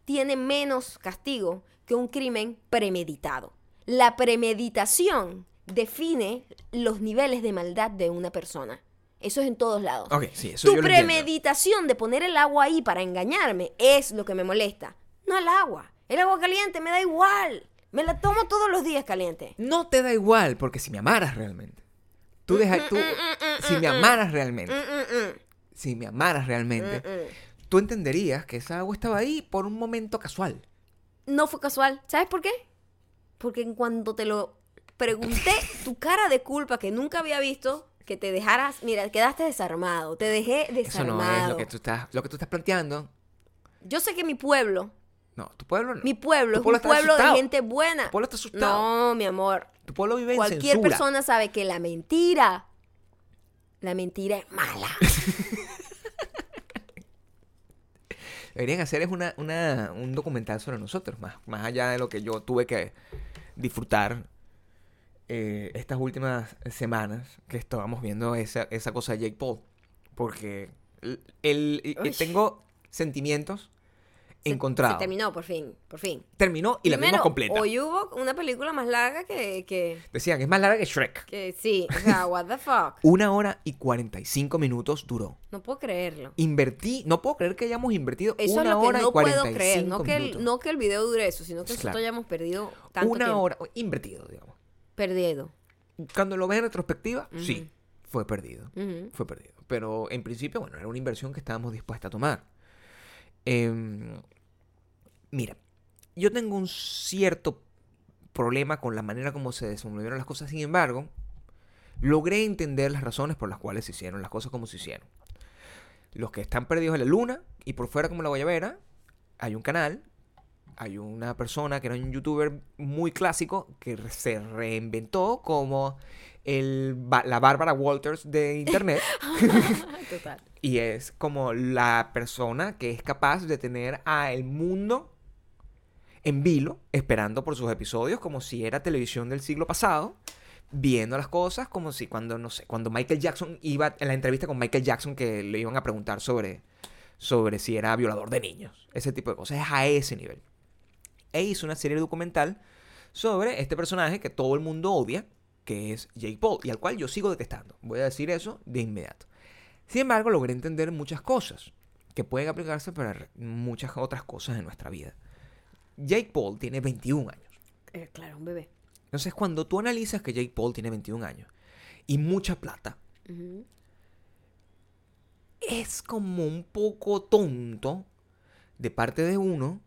S1: tiene menos castigo que un crimen premeditado. La premeditación define los niveles de maldad de una persona. Eso es en todos lados.
S2: Ok, sí, eso
S1: tu
S2: yo lo entiendo.
S1: premeditación de poner el agua ahí para engañarme es lo que me molesta. No el agua. El agua caliente me da igual. Me la tomo todos los días caliente.
S2: No te da igual, porque si me amaras realmente, tú
S1: Mm,
S2: dejas, tú, si me amaras realmente,
S1: Mm, mm, mm.
S2: si me amaras realmente,
S1: Mm, mm.
S2: tú entenderías que esa agua estaba ahí por un momento casual.
S1: No fue casual. ¿Sabes por qué? Porque en cuanto te lo pregunté, tu cara de culpa que nunca había visto, que te dejaras, mira, quedaste desarmado. Te dejé
S2: Eso
S1: desarmado.
S2: no es lo que tú estás, lo que tú estás planteando.
S1: Yo sé que mi pueblo,
S2: No, tu pueblo no.
S1: mi pueblo
S2: Tu
S1: es un pueblo
S2: asustado.
S1: de gente buena.
S2: Tu pueblo está asustado.
S1: No, mi amor.
S2: Tu pueblo vive en
S1: Cualquier
S2: censura.
S1: persona sabe que la mentira, la mentira es mala.
S2: Deberían hacer es una, una- un documental sobre nosotros, más, más allá de lo que yo tuve que disfrutar eh, estas últimas semanas que estábamos viendo esa, esa cosa de Jake Paul. Porque el, tengo sentimientos
S1: Se terminó, por fin, por fin.
S2: Terminó y la vimos completa.
S1: Hoy hubo una película más larga que, que,
S2: Decían, es más larga que Shrek.
S1: que sí. O sea, what the fuck.
S2: Una hora y 45 minutos duró.
S1: No puedo creerlo.
S2: Invertí, no puedo creer que hayamos invertido
S1: Eso
S2: una
S1: es lo que
S2: hora
S1: no
S2: y 45
S1: puedo creer. No que, el, no que el video dure eso, sino que
S2: Claro.
S1: nosotros hayamos perdido tanto
S2: una
S1: tiempo.
S2: hora, invertido, digamos.
S1: Perdido.
S2: Cuando lo ves en retrospectiva, sí, fue perdido. Fue perdido. Pero en principio, bueno, era una inversión que estábamos dispuestos a tomar. Em, mira, yo tengo un cierto problema con la manera como se desenvolvieron las cosas. Sin embargo, logré entender las razones por las cuales se hicieron las cosas como se hicieron. los que están perdidos en la luna y por fuera como la guayabera, hay un canal, hay una persona que era un youtuber muy clásico que se reinventó como el, la Bárbara Walters de internet.
S1: Total.
S2: Y es como la persona que es capaz de tener a el mundo en vilo, esperando por sus episodios, como si era televisión del siglo pasado, viendo las cosas, como si cuando, no sé, cuando Michael Jackson iba en la entrevista con Michael Jackson que le iban a preguntar sobre, sobre si era violador de niños, ese tipo de cosas, es a ese nivel. E hizo una serie documental sobre este personaje que todo el mundo odia, que es Jake Paul, y al cual yo sigo detestando. Voy a decir eso de inmediato. Sin embargo, logré entender muchas cosas que pueden aplicarse para muchas otras cosas en nuestra vida. Jake Paul tiene 21 años.
S1: Eh, claro, un bebé.
S2: Entonces, cuando tú analizas que Jake Paul tiene 21 años y mucha plata, es como un poco tonto de parte de uno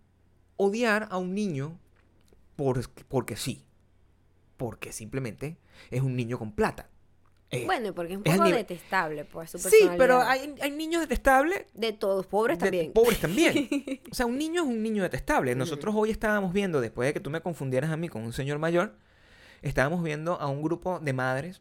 S2: odiar a un niño por- porque sí. Porque simplemente es un niño con plata. Eh,
S1: Bueno, porque es un poco detestable, pues, su
S2: sí, pero hay, hay niños detestables
S1: De todos, pobres
S2: de-
S1: también.
S2: pobres también. O sea, un niño es un niño detestable. Nosotros hoy estábamos viendo, después de que tú me confundieras a mí con un señor mayor, estábamos viendo a un grupo de madres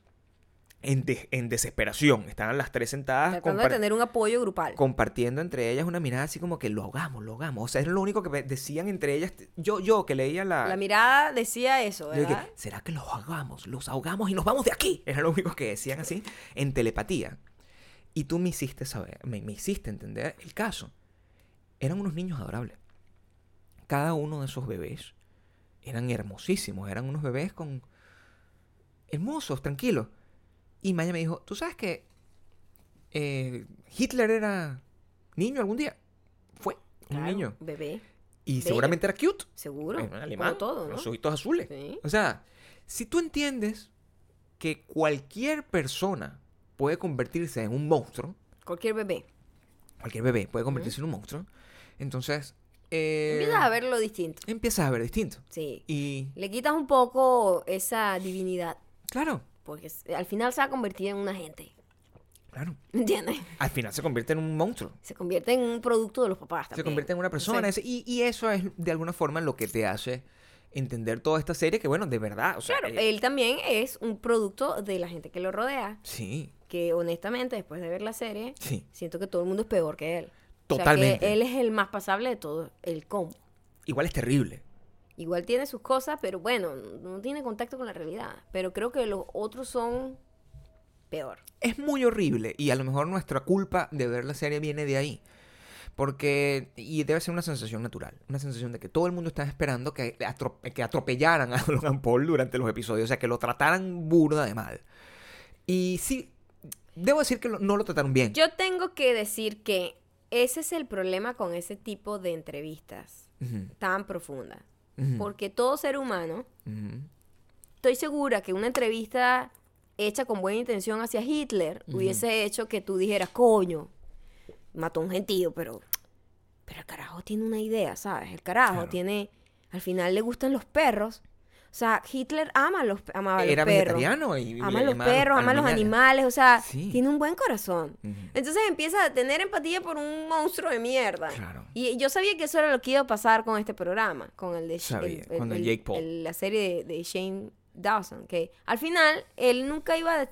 S2: en, de- en desesperación. Estaban las tres sentadas
S1: Tratando de tener un apoyo grupal.
S2: compartiendo entre ellas una mirada así como que lo ahogamos, lo ahogamos. O sea, era lo único que decían entre ellas. Yo, yo que leía la...
S1: La mirada decía eso,
S2: yo dije,
S1: ¿verdad?
S2: ¿será que los ahogamos? Los ahogamos y nos vamos de aquí. Era lo único que decían así en telepatía. Y tú me hiciste saber, me, me hiciste entender el caso. Eran unos niños adorables. Cada uno de esos bebés eran hermosísimos. Eran unos bebés con... Hermosos, tranquilos. Y Maya me dijo, ¿tú sabes que eh, Hitler era niño algún día? Fue un niño.
S1: Bebé,
S2: Y seguramente era cute.
S1: seguro.
S2: Alemán,
S1: todo, ¿no?
S2: Los ojitos azules.
S1: Sí.
S2: O sea, si tú entiendes que cualquier persona puede convertirse en un monstruo,
S1: Cualquier bebé.
S2: cualquier bebé puede convertirse en un monstruo, entonces eh,
S1: Empiezas a verlo distinto.
S2: empiezas a ver distinto.
S1: Sí.
S2: Y
S1: Le quitas un poco esa divinidad.
S2: claro,
S1: Porque al final se va a convertir en una gente.
S2: claro,
S1: ¿Entiendes?
S2: al final se convierte en un monstruo.
S1: Se convierte en un producto de los papás también.
S2: Se convierte en una persona. Y, y eso es de alguna forma lo que te hace entender toda esta serie, que bueno, de verdad, o sea,
S1: claro,
S2: eh,
S1: él también es un producto de la gente que lo rodea.
S2: sí,
S1: Que honestamente, después de ver la serie,
S2: sí,
S1: siento que todo el mundo es peor que él. O sea,
S2: Totalmente.
S1: que él es el más pasable de todo, el combo.
S2: igual es terrible.
S1: Igual tiene sus cosas, pero bueno, no tiene contacto con la realidad. Pero creo que los otros son peor.
S2: es muy horrible y a lo mejor nuestra culpa de ver la serie viene de ahí. Porque, y debe ser una sensación natural, una sensación de que todo el mundo está esperando que, atro- que atropellaran a Logan Paul durante los episodios, o sea, que lo trataran burda de mal. Y sí, debo decir que no lo trataron bien.
S1: Yo tengo que decir que ese es el problema con ese tipo de entrevistas
S2: Ujú,
S1: tan profundas. Porque todo ser humano, estoy segura que una entrevista hecha con buena intención hacia Hitler hubiese hecho que tú dijeras, coño, mató a un gentío, pero, pero el carajo tiene una idea, ¿sabes? El carajo
S2: Claro.
S1: tiene, al final le gustan los perros. O sea, Hitler ama los, amaba a los perros.
S2: vegetariano y
S1: Ama los perros, ama los animales, o sea,
S2: Sí.
S1: tiene un buen corazón. Entonces empieza a tener empatía por un monstruo de mierda.
S2: Claro.
S1: Y yo sabía que eso era lo que iba a pasar con este programa, con el de
S2: Sabía, con el Jake Paul.
S1: la serie de, de Shane Dawson, que al final él nunca iba a...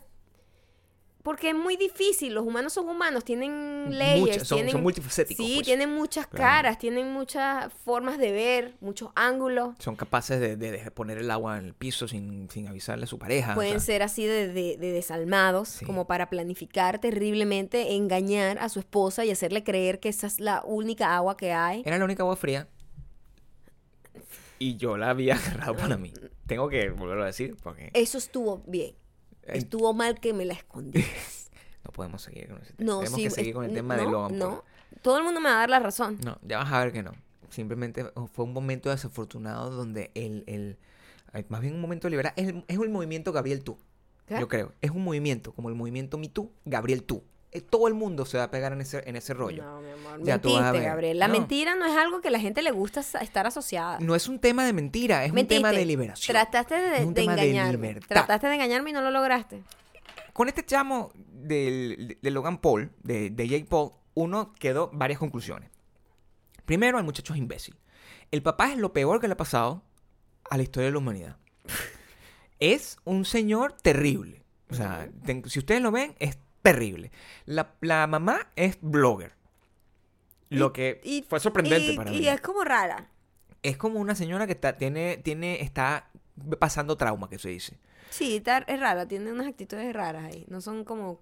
S1: Porque es muy difícil, los humanos son humanos, tienen leyes,
S2: Muchas- son-
S1: tienen,
S2: son multifacéticos,
S1: Sí,
S2: pues.
S1: tienen muchas
S2: Claro.
S1: caras, tienen muchas formas de ver, muchos ángulos.
S2: Son capaces de, de- de poner el agua en el piso sin, sin avisarle a su pareja. o
S1: Pueden
S2: sea,
S1: ser así de, de- de desalmados,
S2: Sí.
S1: como para planificar terriblemente, engañar a su esposa y hacerle creer que esa es la única agua que hay.
S2: Era la única agua fría. Y yo la había agarrado para mí. Tengo que volverlo a decir porque
S1: Eso estuvo bien. Estuvo mal que me la escondí.
S2: no podemos seguir con ese tema.
S1: No,
S2: Tenemos
S1: sí,
S2: que seguir con el tema de
S1: no,
S2: Logan Paul.
S1: No, todo el mundo me va a dar la razón.
S2: No, ya vas a ver que no. Simplemente fue un momento desafortunado donde el, el más bien un momento liberal, es el, es el movimiento Gabriel Tú. Yo creo. Es un movimiento, como el movimiento Me Too, Gabriel Tú. Eh, Todo el mundo se va a pegar en ese, en ese rollo.
S1: No, mi amor.
S2: Ya tú vas a
S1: Mentiste,
S2: ver.
S1: Gabriel. La
S2: No.
S1: mentira no es algo que a la gente le gusta estar asociada.
S2: No es un tema de mentira, es un tema de liberación.
S1: Trataste de, de engañarme. Trataste de engañarme y no lo lograste.
S2: Con este chamo del, de Logan Paul, de, de Jake Paul, uno quedó varias conclusiones. Primero, el muchacho es imbécil. El papá es lo peor que le ha pasado a la historia de la humanidad. es un señor terrible. O sea, si ustedes lo ven, es terrible. La, la mamá es blogger. Lo
S1: Y-
S2: que
S1: y-
S2: fue sorprendente
S1: y,
S2: para
S1: y
S2: mí.
S1: es como rara.
S2: Es como una señora que está, tiene, tiene, está pasando trauma, que se dice.
S1: Sí, está- es rara, tiene unas actitudes raras ahí. No son como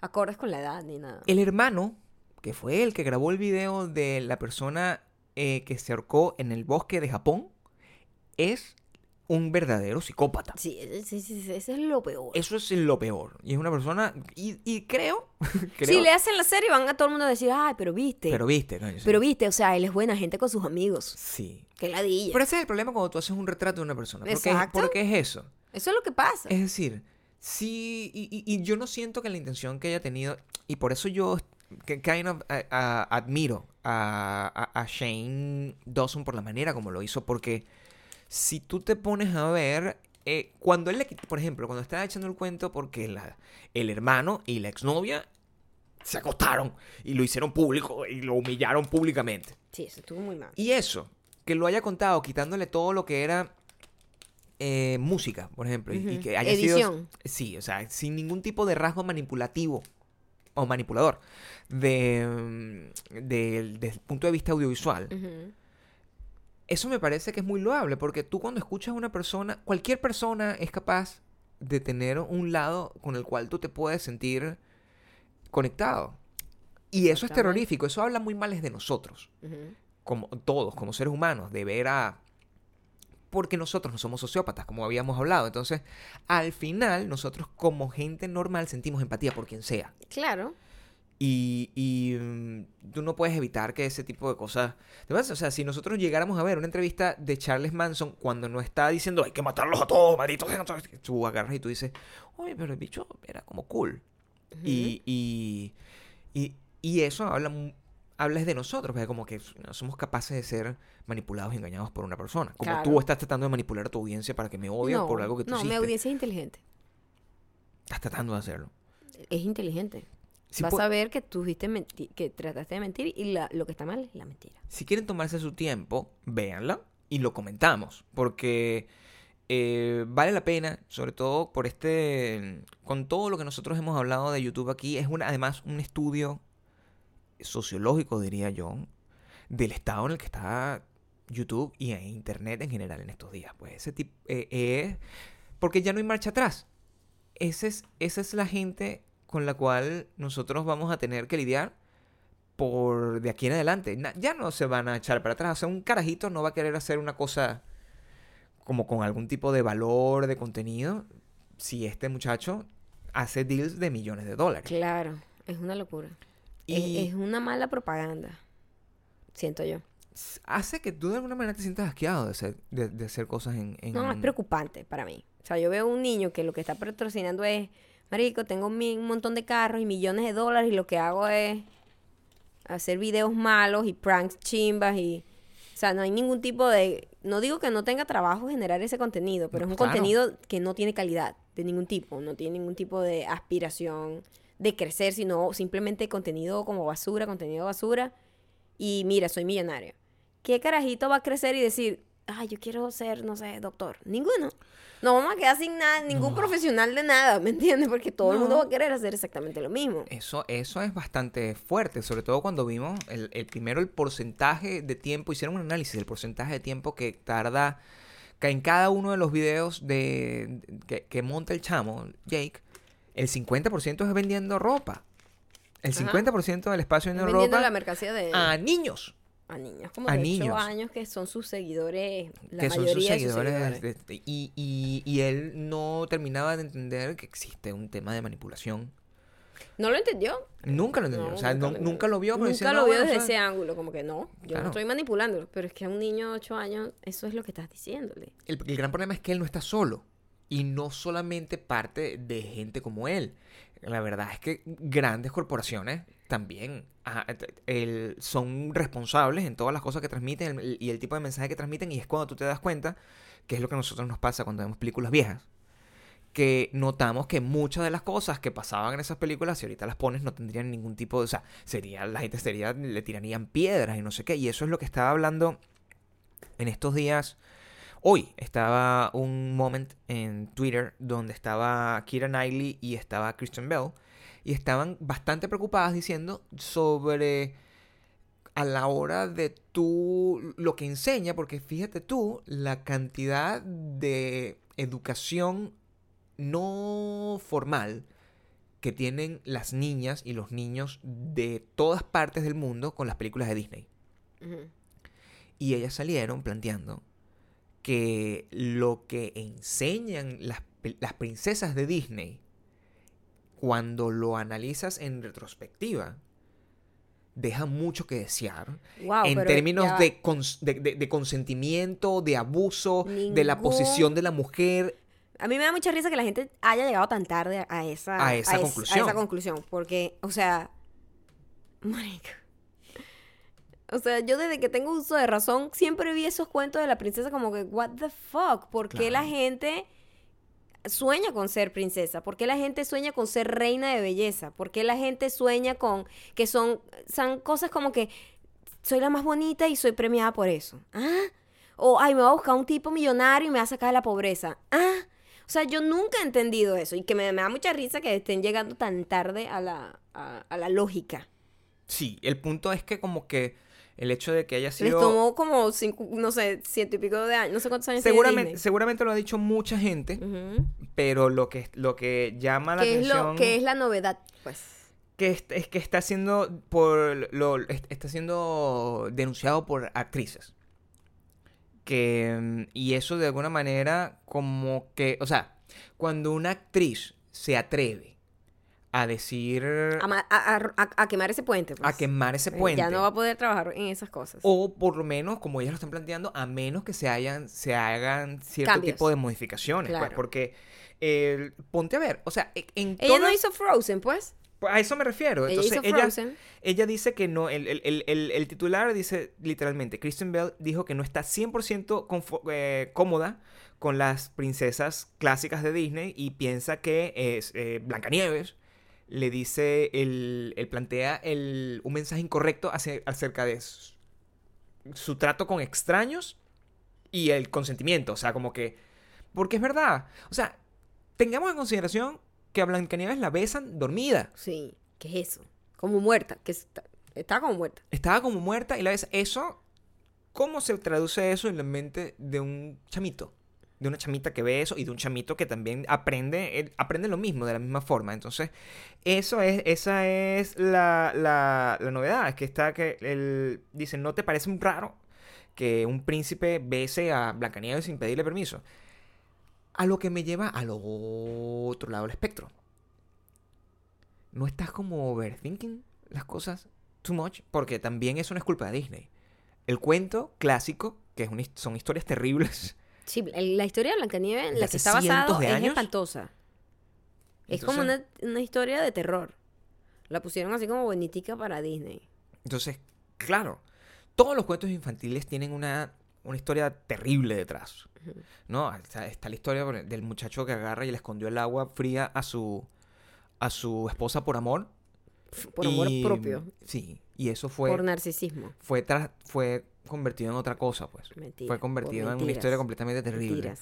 S1: acordes con la edad ni nada.
S2: El hermano, que fue el que grabó el video de la persona eh, que se ahorcó en el bosque de Japón, es un verdadero psicópata.
S1: Sí, sí, sí, sí, ese es lo peor.
S2: Eso es lo peor. Y es una persona. Y, y creo. creo
S1: Si le hacen la serie van a todo el mundo a decir, ay, pero viste.
S2: Pero viste, coño, sí.
S1: Pero viste, o sea, él es buena gente con sus amigos.
S2: Sí.
S1: Qué ladilla.
S2: Pero ese es el problema cuando tú haces un retrato de una persona. ¿Por qué,
S1: Exacto.
S2: por qué es eso?
S1: Eso es lo que pasa.
S2: Es decir, sí, y, y- y yo no siento que la intención que haya tenido, y por eso yo que kind of, a- a- admiro a, a- a Shane Dawson por la manera como lo hizo, porque si tú te pones a ver, eh, cuando él le por ejemplo, cuando estaba echando el cuento porque la- el hermano y la exnovia se acostaron y lo hicieron público y lo humillaron públicamente.
S1: Sí, eso estuvo muy mal.
S2: Y eso, que lo haya contado quitándole todo lo que era eh, música, por ejemplo, y- y,
S1: Ujú.
S2: que haya sido...
S1: Edición.
S2: Sí, o sea, sin ningún tipo de rasgo manipulativo o manipulador de, mm, desde el punto de vista audiovisual.
S1: Ujú.
S2: Eso me parece que es muy loable, porque tú cuando escuchas a una persona, cualquier persona es capaz de tener un lado con el cual tú te puedes sentir conectado. Y eso es terrorífico, eso habla muy mal de nosotros como todos, como seres humanos, de ver a... Porque nosotros no somos sociópatas, como habíamos hablado. Entonces, al final, nosotros como gente normal sentimos empatía por quien sea.
S1: Claro.
S2: Y, y, mm, tú no puedes evitar que ese tipo de cosas... te pasen. O sea, si nosotros llegáramos a ver una entrevista de Charles Manson cuando no está diciendo hay que matarlos a todos, malditos, sean todos", tú agarras y tú dices, oye, pero el bicho era como cool. Y, y, y, y eso habla, habla de nosotros, porque como que no somos capaces de ser manipulados y engañados por una persona. Como
S1: Claro.
S2: tú estás tratando de manipular a tu audiencia para que me odie
S1: no,
S2: por algo que tú
S1: no, mi
S2: hiciste.
S1: audiencia es inteligente.
S2: Estás tratando de hacerlo.
S1: Es inteligente.
S2: Si,
S1: Vas a ver que tuviste que trataste de mentir y la- lo que está mal es la mentira.
S2: si quieren tomarse su tiempo, véanla y lo comentamos. Porque eh, vale la pena, sobre todo por este. Con todo lo que nosotros hemos hablado de YouTube aquí, es una, además un estudio sociológico, diría yo, del estado en el que está YouTube y en Internet en general en estos días. Pues ese tipo es. Porque ya no hay marcha atrás. Ese es, esa es la gente con la cual nosotros vamos a tener que lidiar por de aquí en adelante. Ya no se van a echar para atrás. O sea, un carajito no va a querer hacer una cosa como con algún tipo de valor, de contenido, si este muchacho hace deals de millones de dólares.
S1: Claro, es una locura. Es-
S2: Y
S1: Es, una mala propaganda. Siento yo.
S2: hace que tú de alguna manera te sientas asqueado de hacer, de, de hacer cosas en... en-
S1: No, es preocupante para mí. O sea, yo veo un niño que lo que está patrocinando es, marico, tengo un montón de carros y millones de dólares y lo que hago es hacer videos malos y pranks chimbas y... O sea, no hay ningún tipo de... No digo que no tenga trabajo generar ese contenido, pero es un
S2: Claro.
S1: contenido que no tiene calidad de ningún tipo. No tiene ningún tipo de aspiración de crecer, sino simplemente contenido como basura, contenido basura. Y mira, soy millonario. ¿Qué carajito va a crecer y decir, ay, yo quiero ser, no sé, doctor? Ninguno. No vamos a quedar sin nada, ningún profesional de nada, ¿me entiendes? Porque todo el mundo va a querer hacer exactamente lo mismo.
S2: Eso, eso es bastante fuerte, sobre todo cuando vimos el, el primero el porcentaje de tiempo, hicieron un análisis del porcentaje de tiempo que tarda que en cada uno de los videos de, que, que monta el chamo, Jake, el 50% es vendiendo ropa. El
S1: Ajá.
S2: 50% del espacio vendiendo
S1: Vendiendo
S2: ropa
S1: la mercancía de
S2: a niños.
S1: A niños, como
S2: a
S1: de 8
S2: niños.
S1: años que son sus seguidores, la
S2: que son sus
S1: mayoría de sus
S2: seguidores. y, y- y él no terminaba de entender que existe un tema de manipulación.
S1: ¿No lo entendió?
S2: Nunca lo entendió.
S1: No,
S2: o sea, no-
S1: lo
S2: nunca, lo vio.
S1: Nunca
S2: decía,
S1: lo
S2: "No,
S1: vio desde ese ángulo, como que no, yo
S2: Claro.
S1: no estoy manipulándolo, pero es que a un niño de 8 años eso es lo que estás diciéndole.
S2: El, el gran problema es que él no está solo. Y no solamente parte de gente como él. La verdad es que grandes corporaciones también son responsables en todas las cosas que transmiten y el tipo de mensaje que transmiten. Y es cuando tú te das cuenta que es lo que a nosotros nos pasa cuando vemos películas viejas. que notamos que muchas de las cosas que pasaban en esas películas, si ahorita las pones, no tendrían ningún tipo de. O sea, sería, la gente sería, le tirarían piedras y no sé qué. Y eso es lo que estaba hablando en estos días. Hoy estaba un moment en Twitter donde estaba Kira Knightley y estaba Christian Bell. Y estaban bastante preocupadas diciendo sobre a la hora de tú lo que enseña, porque fíjate tú, la cantidad de educación no formal que tienen las niñas y los niños de todas partes del mundo con las películas de Disney. Y ellas salieron planteando que lo que enseñan las, las princesas de Disney, cuando lo analizas en retrospectiva, deja mucho que desear.
S1: Wow,
S2: en términos de, cons- de- de- de consentimiento, de abuso, de la posición de la mujer.
S1: A mí me da mucha risa que la gente haya llegado tan tarde a esa,
S2: A esa
S1: es-
S2: conclusión.
S1: a esa conclusión. Porque, o sea, marica. O sea, yo desde que tengo uso de razón siempre vi esos cuentos de la princesa como que, what the fuck, ¿por qué la gente sueña con ser princesa? ¿Por qué la gente sueña con ser reina de belleza? ¿Por qué la gente sueña con que son, son cosas como que soy la más bonita y soy premiada por eso? ¿Ah? O, ay, me va a buscar un tipo millonario y me va a sacar de la pobreza. ¿Ah? O sea, yo nunca he entendido eso y que me, da mucha risa que estén llegando tan tarde a la, a, a la lógica.
S2: Sí, el punto es que como que el hecho de que haya
S1: Les
S2: sido...
S1: tomó como, cinco, no sé, ciento y pico de años, no sé cuántos años
S2: Seguramente, seguramente lo ha dicho mucha gente, pero lo que, lo que llama la
S1: ¿Qué es,
S2: atención...
S1: lo, qué es la novedad? Pues.
S2: que es, es que está siendo por lo est- está siendo denunciado por actrices que y eso de alguna manera como que o sea cuando una actriz se atreve a decir
S1: A, ma- a- a- a- a quemar ese puente. pues.
S2: a quemar ese
S1: Eh,
S2: puente
S1: Ya no va a poder trabajar en esas cosas.
S2: o por lo menos como ellas lo están planteando a menos que se hayan se hagan cierto
S1: Cambios.
S2: tipo de modificaciones pues, porque eh, ponte a ver o sea e, en
S1: Ella no
S2: todas-
S1: hizo Frozen, pues.
S2: a eso me refiero
S1: Ella
S2: entonces
S1: hizo
S2: ella
S1: Frozen.
S2: Ella dice que no, el, el- el- el- titular dice literalmente, Kristen Bell dijo que no está 100% confo- eh, cómoda con las princesas clásicas de Disney y piensa que es eh, Blancanieves le dice, el, él plantea el, un mensaje incorrecto hacia- acerca de su, su trato con extraños y el consentimiento, o sea, como que, porque es verdad, o sea, tengamos en consideración que a Blancanieves la besan dormida.
S1: Sí. ¿Qué es eso? Como muerta. Que está, está como muerta.
S2: Estaba como muerta y la ves eso. ¿Cómo se traduce eso en la mente de un chamito? De una chamita que ve eso y de un chamito que también aprende, aprende lo mismo de la misma forma. Entonces, eso es, esa es la, la, la novedad. Es que está que él dice, ¿no te parece un raro que un príncipe bese a Blancanieves sin pedirle permiso? A lo que me lleva al otro lado del espectro. ¿No estás como overthinking las cosas too much? Porque también eso no es culpa de Disney. El cuento clásico, que son historias terribles,
S1: Sí, la historia de Blancanieves,
S2: ¿De
S1: la que está basada, es espantosa. Es como una, una historia de terror. La pusieron así como bonitica para Disney.
S2: Entonces, claro, todos los cuentos infantiles tienen una, una historia terrible detrás. ¿No? Está, está la historia por- del muchacho que agarra y le escondió el agua fría a su, a su esposa por amor.
S1: Por amor propio.
S2: Sí, y eso fue,
S1: Por narcisismo.
S2: fue, tra- fue convertido en otra cosa, pues.
S1: Mentira,
S2: fue convertido en una historia completamente terrible.
S1: Mentiras.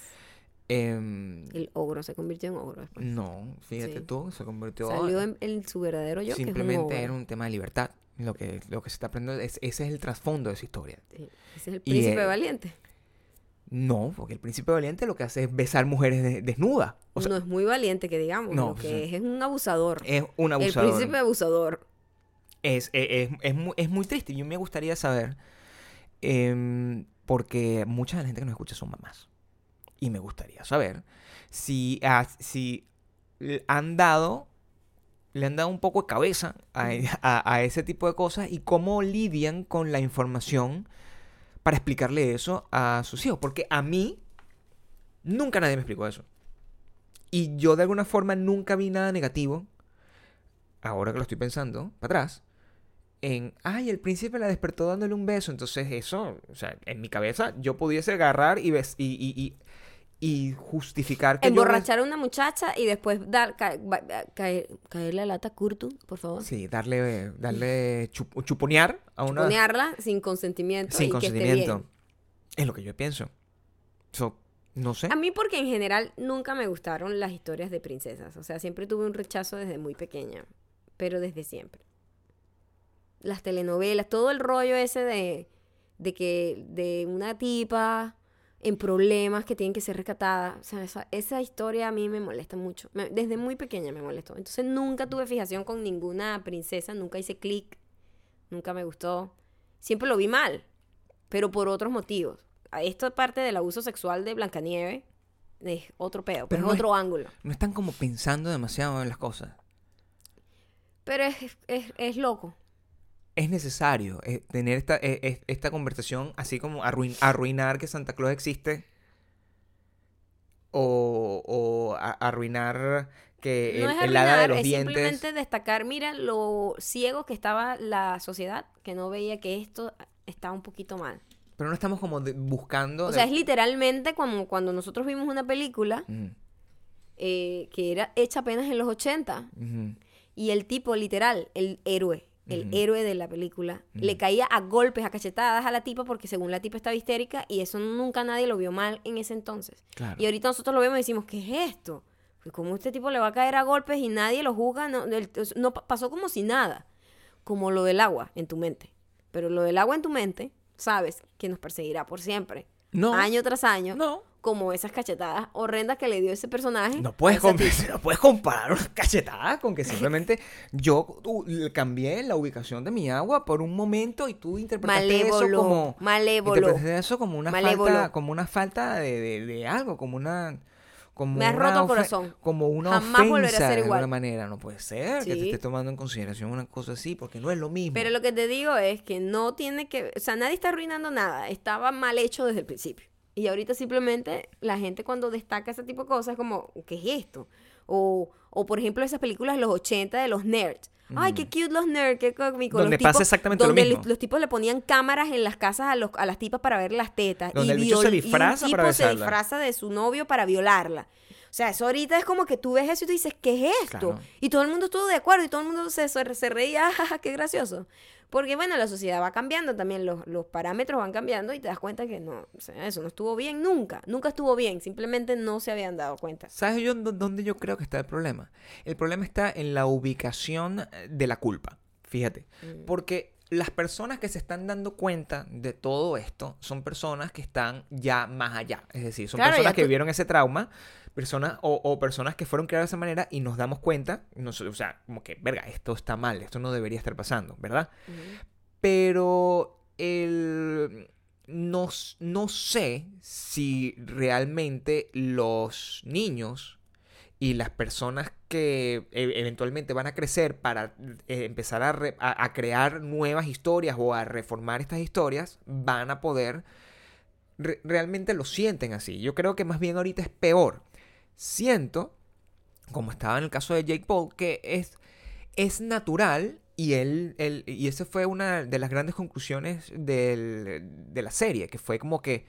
S2: Em,
S1: El ogro se convirtió en ogro después.
S2: no, fíjate
S1: Sí.
S2: tú, se convirtió
S1: Salió en, en su verdadero yo, que es un
S2: simplemente
S1: ogro.
S2: era un tema de libertad. Lo que, lo que se está aprendiendo es ese es el trasfondo de esa historia.
S1: Sí, Ese es el príncipe valiente.
S2: No, porque el príncipe valiente lo que hace es besar mujeres de- desnudas. O sea,
S1: no es muy valiente, que digamos.
S2: no,
S1: lo que
S2: sí.
S1: es, es un abusador.
S2: es un
S1: el
S2: abusador.
S1: príncipe abusador.
S2: Es, es, es, es muy, es muy triste. Yo me gustaría saber, em, porque mucha de la gente que nos escucha son mamás. Y me gustaría saber si, si han dado, le han dado un poco de cabeza a, a- a ese tipo de cosas y cómo lidian con la información para explicarle eso a sus hijos. Porque a mí, nunca nadie me explicó eso. Y yo de alguna forma nunca vi nada negativo, ahora que lo estoy pensando, para atrás, en, ay, el príncipe la despertó dándole un beso. Entonces eso, o sea, en mi cabeza yo pudiese agarrar y, bes- y, y, y, y justificar que yo-
S1: Emborrachar a una muchacha y después dar, ca- ba- caer- caerle a lata a Kurtu, por favor.
S2: Sí, darle, darle chup- chuponear a una...
S1: Ponearla sin consentimiento
S2: sin
S1: y que esté
S2: consentimiento.
S1: bien.
S2: Es lo que yo pienso. So, no sé.
S1: A mí porque en general nunca me gustaron las historias de princesas. O sea, siempre tuve un rechazo desde muy pequeña. Pero desde siempre. Las telenovelas, todo el rollo ese de, de que de una tipa en problemas que tienen que ser rescatada. O sea, esa, esa historia a mí me molesta mucho. Me- desde muy pequeña me molestó. Entonces nunca tuve fijación con ninguna princesa. Nunca hice clic. Nunca me gustó. Siempre lo vi mal. Pero por otros motivos. Esto parte del abuso sexual de Blancanieves. Es otro peo,
S2: Pero no
S1: es
S2: es-
S1: otro ángulo.
S2: No están como pensando demasiado en las cosas.
S1: Pero es, es, es loco.
S2: Es necesario eh, tener esta, eh, esta conversación, así como arruin- arruinar que Santa Claus existe. O, o a- arruinar que
S1: no
S2: el,
S1: es
S2: el hada de
S1: arruinar,
S2: los
S1: es
S2: dientes.
S1: simplemente destacar, mira lo ciego que estaba la sociedad, que no veía que esto estaba un poquito mal.
S2: Pero no estamos como de- buscando.
S1: O
S2: de-
S1: sea, es literalmente como cuando nosotros vimos una película
S2: Ujú,
S1: eh, que era hecha apenas en los 80
S2: ujú.
S1: y el tipo, literal, el héroe, el héroe de la película, le caía a golpes, a cachetadas a la tipa porque según la tipa estaba histérica y eso nunca nadie lo vio mal en ese entonces.
S2: Claro.
S1: Y ahorita nosotros lo vemos y decimos, ¿qué es esto? Pues ¿Cómo este tipo le va a caer a golpes y nadie lo juzga? No, el- no pa- pasó como si nada. Como lo del agua en tu mente. Pero lo del agua en tu mente, sabes que nos perseguirá por siempre.
S2: No.
S1: Año tras año.
S2: No.
S1: Como esas cachetadas horrendas que le dio ese personaje.
S2: No puedes, no puedes comparar una cachetada con que simplemente yo uh, cambié la ubicación de mi agua por un momento y tú interpretaste eso como
S1: malévolo.
S2: interpretaste eso como una
S1: Malévolo.
S2: falta como una falta de, de- de algo como una como
S1: Me has roto el corazón.
S2: como una
S1: Jamás a
S2: ofensa de alguna manera no puede ser que te esté tomando en consideración una cosa así porque no es lo mismo
S1: Pero lo que te digo es que no tiene que, o sea, nadie está arruinando nada, estaba mal hecho desde el principio. Y ahorita simplemente la gente cuando destaca ese tipo de cosas es como, ¿qué es esto? O, o por ejemplo esas películas de los 80 de los nerds. Ay, qué cute los nerds, qué cómico.
S2: Donde
S1: los
S2: pasa
S1: tipos-
S2: exactamente lo
S1: donde
S2: mismo.
S1: le- los tipos le ponían cámaras en las casas a, los, a las tipas para ver las tetas.
S2: Donde
S1: y,
S2: el bicho se
S1: viol- y un
S2: disfraza para
S1: tipo se disfraza de su novio para violarla. O sea, eso ahorita es como que tú ves eso y tú dices, ¿qué es esto?
S2: Claro.
S1: Y todo el mundo estuvo de acuerdo y todo el mundo se, se, se reía, jaja, qué gracioso. Porque bueno, la sociedad va cambiando también, los, los parámetros van cambiando y te das cuenta que no, o sea, eso no estuvo bien nunca, nunca estuvo bien, simplemente no se habían dado cuenta.
S2: ¿Sabes yo dó- dónde yo creo que está el problema? El problema está en la ubicación eh, de la culpa. Fíjate.
S1: Mm.
S2: Porque las personas que se están dando cuenta de todo esto son personas que están ya más allá. Es decir, son
S1: Claro,
S2: personas que vivieron ese trauma, personas o, o personas que fueron creadas de esa manera y nos damos cuenta, no sé, o sea, como que, verga, esto está mal, esto no debería estar pasando, ¿verdad? Pero el... No, no sé si realmente los niños y las personas que e- eventualmente van a crecer para eh, empezar a, re- a- a crear nuevas historias o a reformar estas historias van a poder re- realmente lo sienten así. Yo creo que más bien ahorita es peor. Siento, como estaba en el caso de Jake Paul, que es, es natural y él, él- y esa fue una de las grandes conclusiones del- de la serie, que fue como que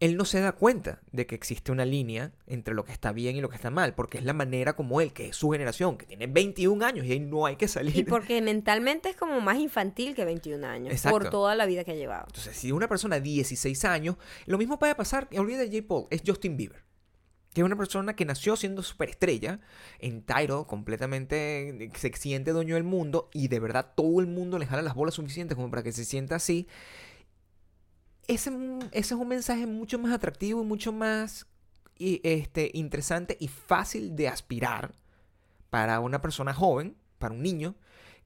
S2: él no se da cuenta de que existe una línea entre lo que está bien y lo que está mal, porque es la manera como él, que es su generación, que tiene 21 años y ahí no hay que salir.
S1: Y porque mentalmente es como más infantil que 21 años,
S2: Exacto.
S1: por toda la vida que ha llevado.
S2: Entonces, si una persona de 16 años, lo mismo puede pasar, olvida de J. Paul, es Justin Bieber. Que es una persona que nació siendo superestrella, en Tidal, completamente se siente dueño del mundo y de verdad todo el mundo le jala las bolas suficientes como para que se sienta así. Ese, ese es un mensaje mucho más atractivo y mucho más este, interesante y fácil de aspirar para una persona joven, para un niño,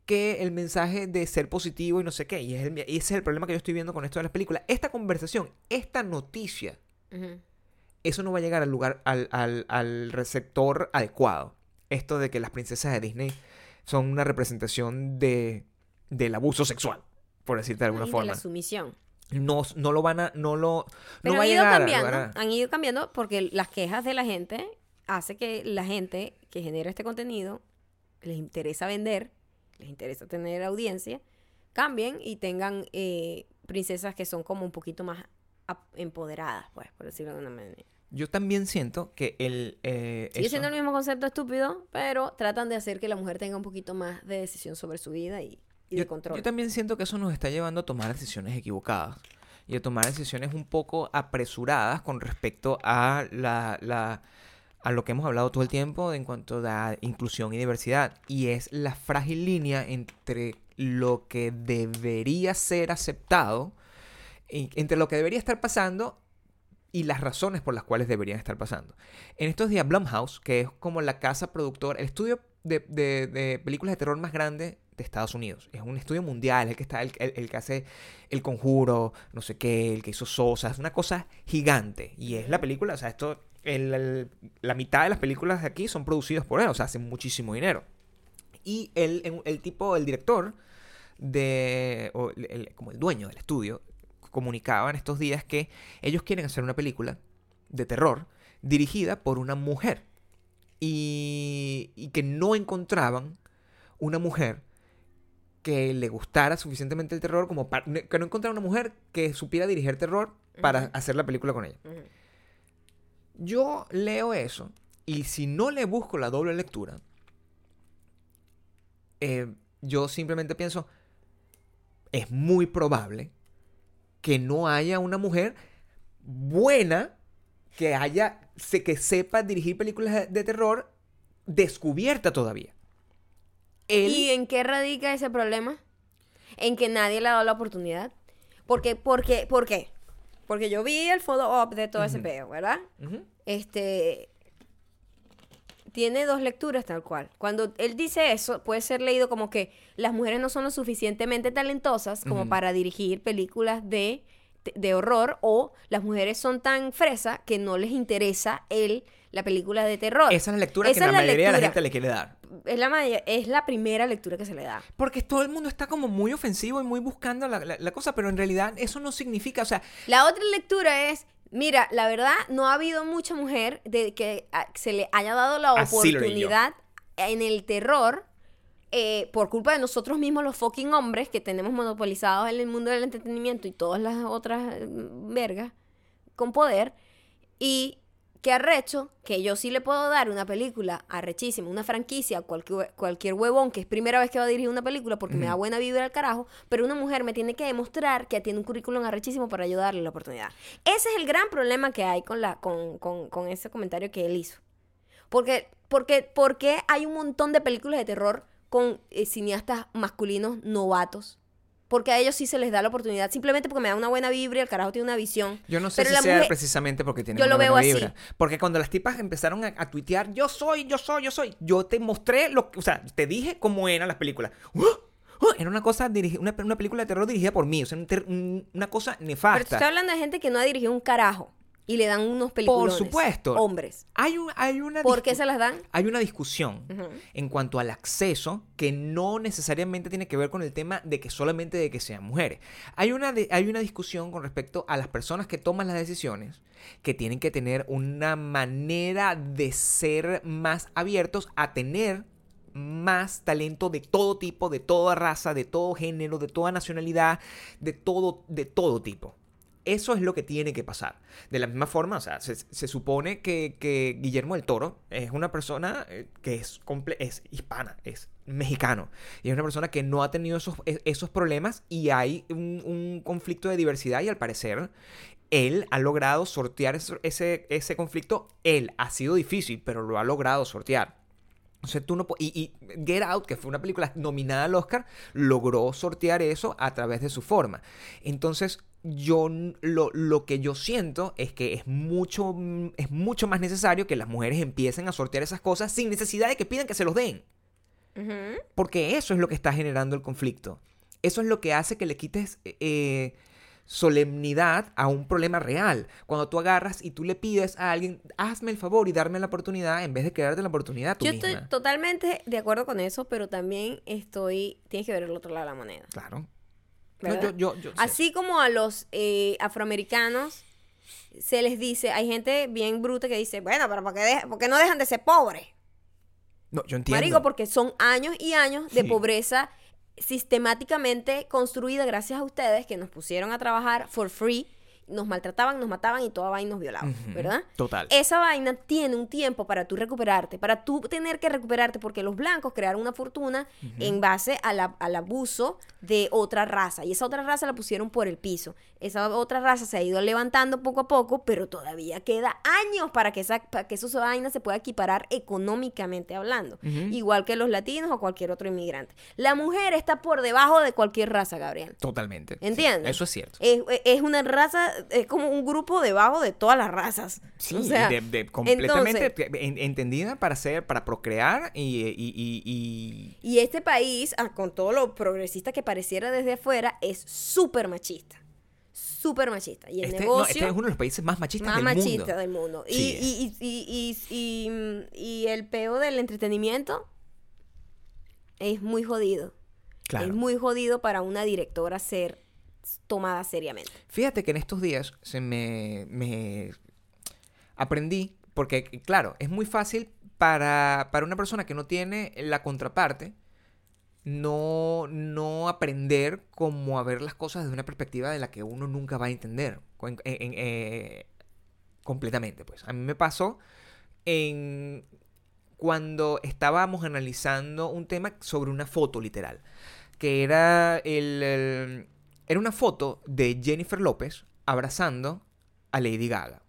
S2: que el mensaje de ser positivo y no sé qué. Y, ese es el problema que yo estoy viendo con esto de las películas. Esta conversación, esta noticia. Eso no va a llegar al lugar, al, al- al receptor adecuado. Esto de que las princesas de Disney son una representación de, del abuso sexual, por decirte de alguna
S1: Y de
S2: forma.
S1: la sumisión.
S2: No, no lo van a, no lo,
S1: Pero
S2: no va a
S1: han ido
S2: llegar al
S1: cambiando,
S2: a-
S1: han ido cambiando porque las quejas de la gente hace que la gente que genera este contenido les interesa vender, les interesa tener audiencia, cambien y tengan eh, princesas que son como un poquito más empoderadas, pues, por decirlo de una manera.
S2: Yo también siento que el... eh,
S1: Sigue
S2: eso-
S1: siendo el mismo concepto estúpido, pero tratan de hacer que la mujer tenga un poquito más de decisión sobre su vida y, y de control.
S2: yo también siento que eso nos está llevando a tomar decisiones equivocadas y a tomar decisiones un poco apresuradas con respecto a la, la- a lo que hemos hablado todo el tiempo en cuanto a inclusión y diversidad y es la frágil línea entre lo que debería ser aceptado entre lo que debería estar pasando y las razones por las cuales deberían estar pasando. En estos días, Blumhouse, que es como la casa productora, el estudio de, películas de terror más grande de Estados Unidos. Es un estudio mundial, el que está, el, el- que hace El Conjuro, no sé qué, el que hizo Sosa, es una cosa gigante. Y es la película, o sea, esto, la mitad de las películas de aquí son producidas por él, o sea, hacen muchísimo dinero. Y el, tipo, el director de, o como el dueño del estudio, comunicaba en estos días que ellos quieren hacer una película de terror dirigida por una mujer. Y, y que no encontraban una mujer que le gustara suficientemente el terror como para, que no encontraran una mujer que supiera dirigir terror para hacer la película con ella. Yo leo eso y si no le busco la doble lectura, eh, yo simplemente pienso, es muy probable que no haya una mujer buena que haya, se- que sepa dirigir películas de, de terror descubierta todavía. Él,
S1: ¿Y en qué radica ese problema? En que nadie le ha dado la oportunidad. Porque, porque, ¿Por qué? Porque yo vi el op de todo ese peo, ¿verdad? Este tiene dos lecturas tal cual. Cuando él dice eso, puede ser leído como que las mujeres no son lo suficientemente talentosas como para dirigir películas de, de horror o las mujeres son tan fresas que no les interesa el, la película de terror.
S2: esa es la lectura
S1: Esa
S2: que la
S1: la
S2: mayoría de la gente le quiere dar.
S1: Es, la, es la primera lectura que se le da.
S2: Porque todo el mundo está como muy ofensivo y muy buscando la, la- la cosa, pero en realidad eso no significa, o sea,
S1: La otra lectura es, mira, la verdad no ha habido mucha mujer de que ah, se le haya dado la
S2: Así
S1: oportunidad en el terror eh, por culpa de nosotros mismos los fucking hombres que tenemos monopolizados en el mundo del entretenimiento y todas las otras mm, vergas con poder. Y que arrecho que yo sí le puedo dar una película arrechísima, una franquicia, cualquier, cualquier huevón que es primera vez que va a dirigir una película porque me da buena vibra al carajo, pero una mujer me tiene que demostrar que tiene un currículum arrechísimo para ayudarle la oportunidad. Ese es el gran problema que hay con, la, con, con, con ese comentario que él hizo. Porque, porque, porque hay un montón de películas de terror con eh, cineastas masculinos novatos. Porque a ellos sí se les da la oportunidad, simplemente porque me da una buena vibra y el carajo tiene una visión.
S2: yo no sé
S1: Pero
S2: si sea
S1: mujer-
S2: precisamente porque tiene
S1: yo
S2: una
S1: lo veo
S2: buena
S1: así.
S2: vibra. Porque cuando las tipas empezaron a, a tuitear, yo soy, yo soy, yo soy, yo te mostré lo que, o sea, te dije cómo eran las películas. ¡Uh! ¡Uh! Era una cosa, una, una película de terror dirigida por mí, o sea, un ter- un- una cosa
S1: Pero te
S2: nefasta.
S1: estoy hablando de gente que no ha dirigido un carajo y le dan unos películas.
S2: supuesto.
S1: Hombres.
S2: Hay, un, hay, una
S1: ¿Por qué se las dan?
S2: hay una discusión en cuanto al acceso que no necesariamente tiene que ver con el tema de que solamente de que sean mujeres. Hay una, de- hay una discusión con respecto a las personas que toman las decisiones que tienen que tener una manera de ser más abiertos a tener más talento de todo tipo, de toda raza, de todo género, de toda nacionalidad, de todo, de todo tipo. Eso es lo que tiene que pasar. De la misma forma, o sea, se, supone que, Guillermo del Toro es una persona eh, que es, comple- es hispana, es mexicano. Y es una persona que no ha tenido esos, e- esos problemas y hay un, conflicto de diversidad y al parecer él ha logrado sortear ese, ese conflicto. Él ha sido difícil, pero lo ha logrado sortear. Tú no y Get Out, que fue una película nominada al Oscar, logró sortear eso a través de su forma. Entonces, yo lo, lo que yo siento es que es mucho, mm, es mucho más necesario que las mujeres empiecen a sortear esas cosas sin necesidad de que pidan que se los den. Porque eso es lo que está generando el conflicto. Eso es lo que hace que le quites eh, solemnidad a un problema real. Cuando tú agarras y tú le pides a alguien, hazme el favor y darme la oportunidad en vez de quedarte la oportunidad tú
S1: Yo
S2: misma.
S1: estoy totalmente de acuerdo con eso, pero también estoy. Tienes que ver el otro lado de la moneda.
S2: Claro. No,
S1: ¿verdad?
S2: yo, yo, yo- sí.
S1: Así como a los eh, afroamericanos se les dice, hay gente bien bruta que dice, bueno, pero ¿por qué, de- por qué no dejan de ser pobres?
S2: No, yo entiendo.
S1: Marico, porque son años y años de
S2: Sí.
S1: pobreza sistemáticamente construida gracias a ustedes que nos pusieron a trabajar for free nos maltrataban, nos mataban y toda vaina nos violaban. ¿verdad?
S2: Total.
S1: Esa vaina tiene un tiempo para tú recuperarte, para tú tener que recuperarte, porque los blancos crearon una fortuna en base a la- al abuso de otra raza. Y esa otra raza la pusieron por el piso. Esa otra raza se ha ido levantando poco a poco, pero todavía queda años para que, esa, para que esa vaina se pueda equiparar económicamente hablando. Igual que los latinos o cualquier otro inmigrante. La mujer está por debajo de cualquier raza, Gabriel.
S2: Totalmente. Sí,
S1: ¿Entiendes?
S2: eso es cierto.
S1: Es, es una raza, es como un grupo debajo de todas las razas.
S2: Sí,
S1: O sea,
S2: de- de- completamente
S1: entonces-
S2: te- en- entendida para ser, para procrear y, y- y- y-
S1: Y este país, ah, con todo lo progresista que pareciera desde afuera, es súper machista. Súper machista. Y el
S2: este, no,
S1: negocio
S2: este es uno de los países más machistas
S1: más
S2: del
S1: machista
S2: mundo.
S1: del mundo.
S2: Sí,
S1: y, y, y- y el peo del entretenimiento es muy jodido.
S2: Claro.
S1: Es muy jodido para una directora ser tomada seriamente.
S2: Fíjate que en estos días se me, me aprendí, porque claro, es muy fácil para, para una persona que no tiene la contraparte, no, no aprender cómo a ver las cosas desde una perspectiva de la que uno nunca va a entender en- en- eh, completamente. Pues. A mí me pasó en cuando estábamos analizando un tema sobre una foto literal, que era el- era una foto de Jennifer López abrazando a Lady Gaga.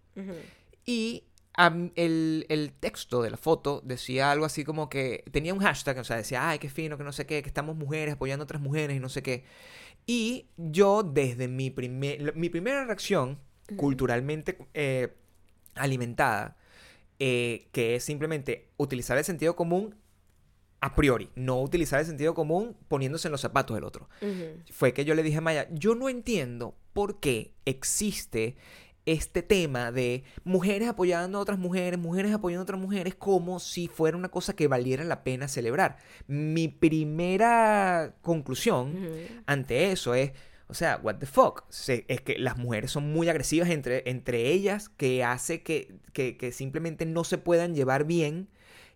S2: Y el, el texto de la foto decía algo así como que tenía un hashtag, o sea, decía, ay, qué fino, que no sé qué, que estamos mujeres apoyando a otras mujeres y no sé qué. Y yo, desde mi, primer, mi primera reacción, culturalmente eh, alimentada, eh, que es simplemente utilizar el sentido común a priori, no utilizar el sentido común poniéndose en los zapatos del otro. Fue que yo le dije a Maya, yo no entiendo por qué existe este tema de mujeres apoyando a otras mujeres, mujeres apoyando a otras mujeres, como si fuera una cosa que valiera la pena celebrar. Mi primera conclusión ante eso es, o sea, what the fuck, Se- es que las mujeres son muy agresivas entre, entre ellas, que hace que, que, que simplemente no se puedan llevar bien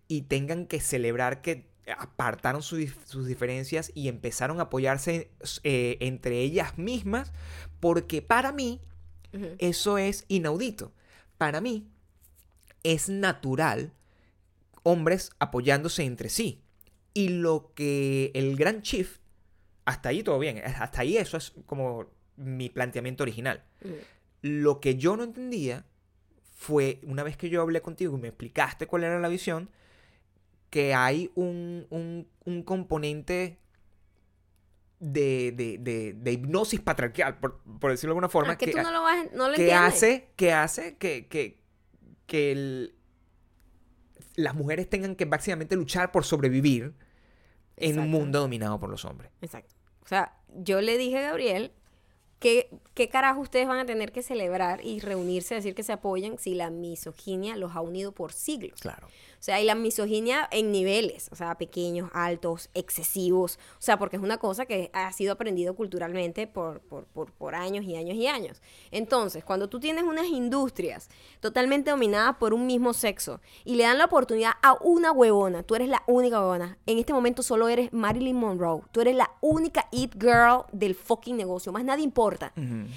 S2: y tengan que celebrar que apartaron su dif- sus diferencias y empezaron a apoyarse eh, entre ellas mismas, porque para mí eso es inaudito. Para mí es natural hombres apoyándose entre sí. Y lo que el gran chief, hasta ahí todo bien, hasta ahí eso es como mi planteamiento original. Lo que yo no entendía fue, una vez que yo hablé contigo y me explicaste cuál era la visión, que hay un, un- un componente de, de- de- de hipnosis patriarcal, por, por decirlo de alguna forma,
S1: Ah, que,
S2: que,
S1: tú no lo vas, no lo
S2: que hace, que hace que, que, que el- las mujeres tengan que básicamente luchar por sobrevivir en un mundo dominado por los hombres.
S1: Exacto. O sea, yo le dije a Gabriel que qué carajo ustedes van a tener que celebrar y reunirse, decir que se apoyan si la misoginia los ha unido por siglos.
S2: Claro.
S1: O sea, y la misoginia en niveles, o sea, pequeños, altos, excesivos, o sea, porque es una cosa que ha sido aprendido culturalmente por, por, por, por años y años y años. Entonces, cuando tú tienes unas industrias totalmente dominadas por un mismo sexo y le dan la oportunidad a una huevona, tú eres la única huevona, en este momento solo eres Marilyn Monroe, tú eres la única it girl del fucking negocio, más nadie importa.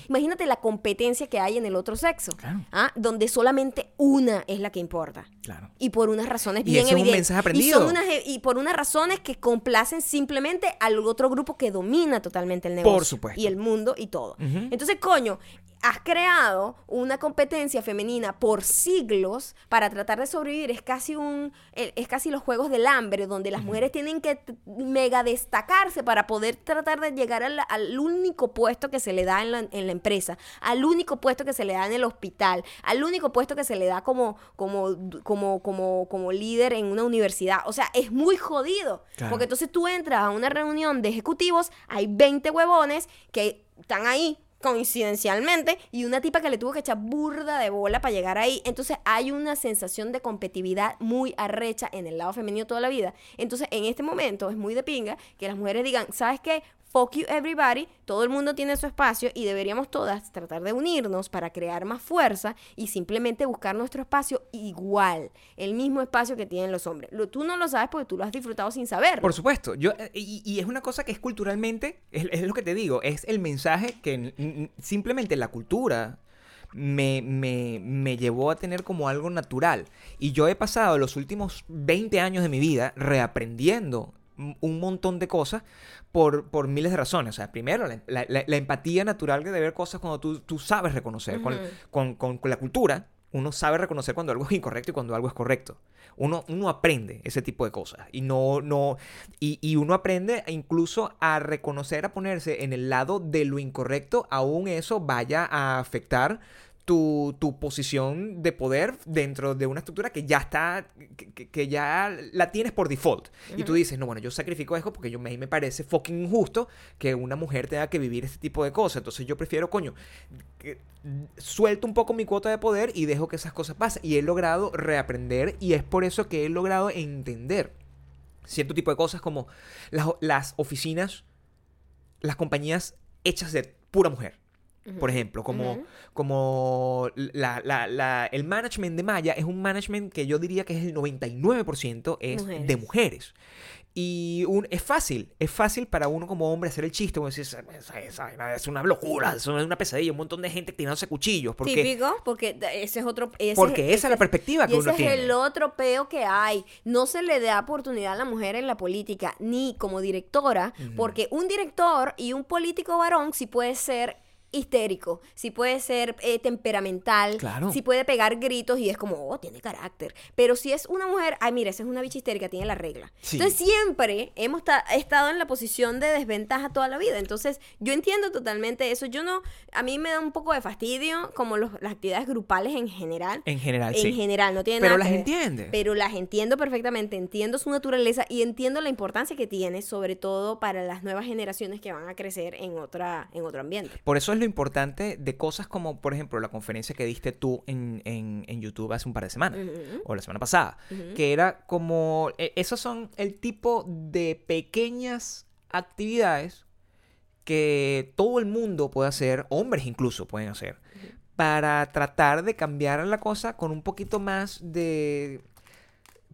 S1: Imagínate la competencia que hay en el otro sexo,
S2: Claro.
S1: ¿ah? donde solamente una es la que importa
S2: Claro.
S1: y por unas razones
S2: Y
S1: bien
S2: eso es un
S1: evidentes.
S2: mensaje
S1: Y,
S2: aprendido.
S1: son unas, y por unas razones que complacen simplemente al otro grupo que domina totalmente el negocio.
S2: supuesto.
S1: Y el mundo y todo. Entonces, coño, has creado una competencia femenina por siglos para tratar de sobrevivir. Es casi un, eh, es casi los juegos del hambre, donde las mujeres tienen que mega destacarse para poder tratar de llegar al, al único puesto que se le da en la, en la empresa, al único puesto que se le da en el hospital, al único puesto que se le da como, como, como, como, como líder en una universidad. O sea, es muy jodido.
S2: Claro.
S1: Porque entonces tú entras a una reunión de ejecutivos, hay 20 huevones que están ahí coincidencialmente y una tipa que le tuvo que echar burda de bola para llegar ahí. Entonces hay una sensación de competitividad muy arrecha en el lado femenino toda la vida. Entonces en este momento es muy de pinga que las mujeres digan, ¿sabes qué? Fuck you everybody, todo el mundo tiene su espacio y deberíamos todas tratar de unirnos para crear más fuerza y simplemente buscar nuestro espacio igual, el mismo espacio que tienen los hombres. Tú no lo sabes porque tú lo has disfrutado sin saberlo.
S2: Por supuesto, yo, eh, y, es una cosa que es culturalmente, es, es lo que te digo, es el mensaje que simplemente la cultura me, me, me llevó a tener como algo natural. Y yo he pasado los últimos 20 años de mi vida reaprendiendo un montón de cosas por, por miles de razones. O sea, primero, la, la- la- empatía natural de ver cosas cuando tú, tú sabes reconocer. Con, con- con la cultura, uno sabe reconocer cuando algo es incorrecto y cuando algo es correcto. Uno, uno aprende ese tipo de cosas. Y no, no, y, y uno aprende incluso a reconocer, a ponerse en el lado de lo incorrecto, aún eso vaya a afectar tu, tu posición de poder dentro de una estructura que ya está, que, ya la tienes por default. Y tú dices, no, bueno, yo sacrifico esto porque yo, me, me parece fucking injusto que una mujer tenga que vivir este tipo de cosas. Entonces yo prefiero, coño, que- suelto un poco mi cuota de poder y dejo que esas cosas pasen. Y he logrado reaprender y es por eso que he logrado entender cierto tipo de cosas como las, las oficinas, las compañías hechas de pura mujer. Por ejemplo, como, como la- la- la- el management de Maya es un management que yo diría que es el 99% es de
S1: Mujeres.
S2: Y un- es fácil, es fácil para uno como hombre hacer el chiste, como decir, "Esa- esa- esa vaina es una locura, eso es una pesadilla, un montón de gente tirándose cuchillos. Porque,
S1: Típico, porque ese es otro... ese
S2: porque
S1: es-
S2: esa es la perspectiva que
S1: Y
S2: uno
S1: ese
S2: tiene.
S1: es el otro peo que hay. No se le da oportunidad a la mujer en la política, ni como directora, porque un director y un político varón sí puede ser histérico, sí puede ser eh, temperamental,
S2: Claro.
S1: sí puede pegar gritos y es como, oh, tiene carácter. Pero si es una mujer, ay, mira, esa es una bicha histérica, tiene la regla.
S2: Sí.
S1: Entonces siempre hemos ta- estado en la posición de desventaja toda la vida. Entonces yo entiendo totalmente eso. Yo no, a mí me da un poco de fastidio como los- las actividades grupales en general.
S2: En general,
S1: En
S2: sí.
S1: general, no tiene
S2: Pero
S1: nada
S2: las
S1: que ver.
S2: entiendes.
S1: Pero las entiendo perfectamente, entiendo su naturaleza y entiendo la importancia que tiene, sobre todo para las nuevas generaciones que van a crecer en otra, en otro ambiente.
S2: Por eso es lo importante de cosas como, por ejemplo, la conferencia que diste tú en, en- en YouTube hace un par de semanas, o la semana pasada, que era como, e- esos son el tipo de pequeñas actividades que todo el mundo puede hacer, hombres incluso pueden hacer, para tratar de cambiar la cosa con un poquito más de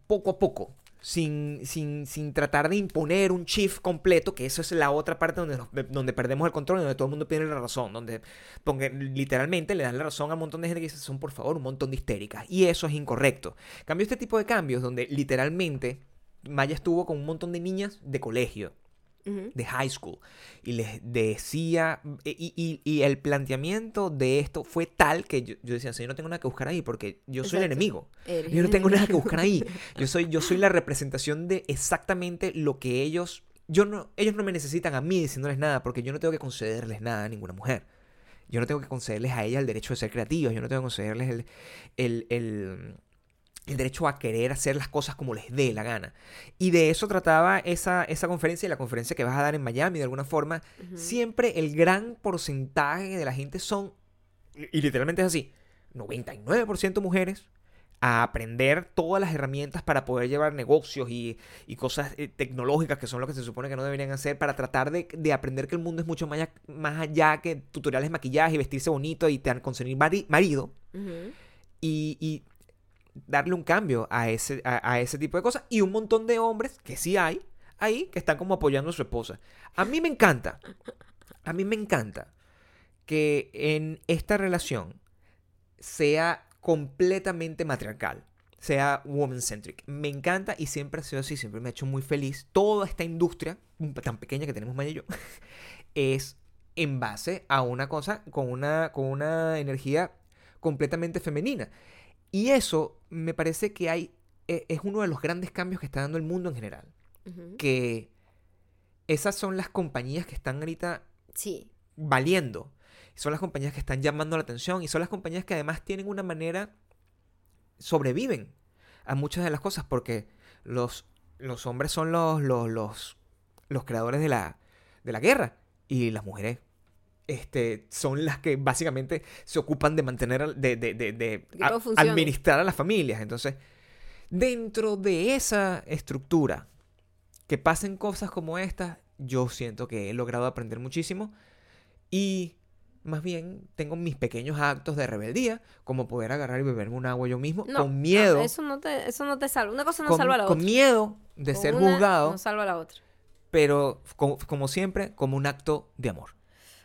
S2: poco a poco. Sin, sin, sin tratar de imponer un shift completo, que eso es la otra parte donde, donde perdemos el control, donde todo el mundo tiene la razón, donde porque literalmente le dan la razón a un montón de gente que dice, son por favor un montón de histéricas. Y eso es incorrecto. Cambio este tipo de cambios donde literalmente Maya estuvo con un montón de niñas de colegio, De high school, y les decía, y, y- y el planteamiento de esto fue tal que yo, yo decía, "O sea, yo no tengo nada que buscar ahí porque yo soy el enemigo. Yo no tengo nada que buscar ahí. Yo soy, yo soy la representación de exactamente lo que ellos. Yo no, ellos no me necesitan a mí diciéndoles nada, porque yo no tengo que concederles nada a ninguna mujer. Yo no tengo que concederles a ella el derecho de ser creativas. Yo no tengo que concederles el, el, el, el derecho a querer hacer las cosas como les dé la gana. Y de eso trataba esa, esa conferencia y la conferencia que vas a dar en Miami, de alguna forma. Siempre el gran porcentaje de la gente son, y literalmente es así, 99% mujeres a aprender todas las herramientas para poder llevar negocios y, y cosas eh, tecnológicas que son lo que se supone que no deberían hacer para tratar de, de aprender que el mundo es mucho más, allá- más allá que tutoriales de maquillaje y vestirse bonito y te han conseguir mari- marido y darle un cambio a ese, a, ese tipo de cosas. Y un montón de hombres, que sí hay, ahí, que están como apoyando a su esposa. A mí me encanta, a mí me encanta que en esta relación sea completamente matriarcal, sea woman-centric. Me encanta y siempre ha sido así, siempre me ha hecho muy feliz. Toda esta industria, tan pequeña que tenemos Maya y yo, es en base a una cosa con una, con una energía completamente femenina. Y eso me parece que hay, e- es uno de los grandes cambios que está dando el mundo en general. Que esas son las compañías que están ahorita
S1: Sí.
S2: valiendo. Son las compañías que están llamando la atención y son las compañías que además tienen una manera, sobreviven a muchas de las cosas porque los, los hombres son los, los, los, los creadores de la, de la guerra y las mujeres este, son las que básicamente se ocupan de mantener, de, de, a- administrar a las familias. Entonces, dentro de esa estructura, que pasen cosas como estas, yo siento que he logrado aprender muchísimo y más bien tengo mis pequeños actos de rebeldía, como poder agarrar y beberme un agua yo mismo,
S1: No,
S2: con miedo,
S1: ah, Eso no te, eso no te salva. Una cosa no
S2: con,
S1: salva a la
S2: con
S1: otra.
S2: miedo de
S1: Con
S2: ser juzgado,
S1: No salva a la otra.
S2: pero como, como siempre, como un acto de amor.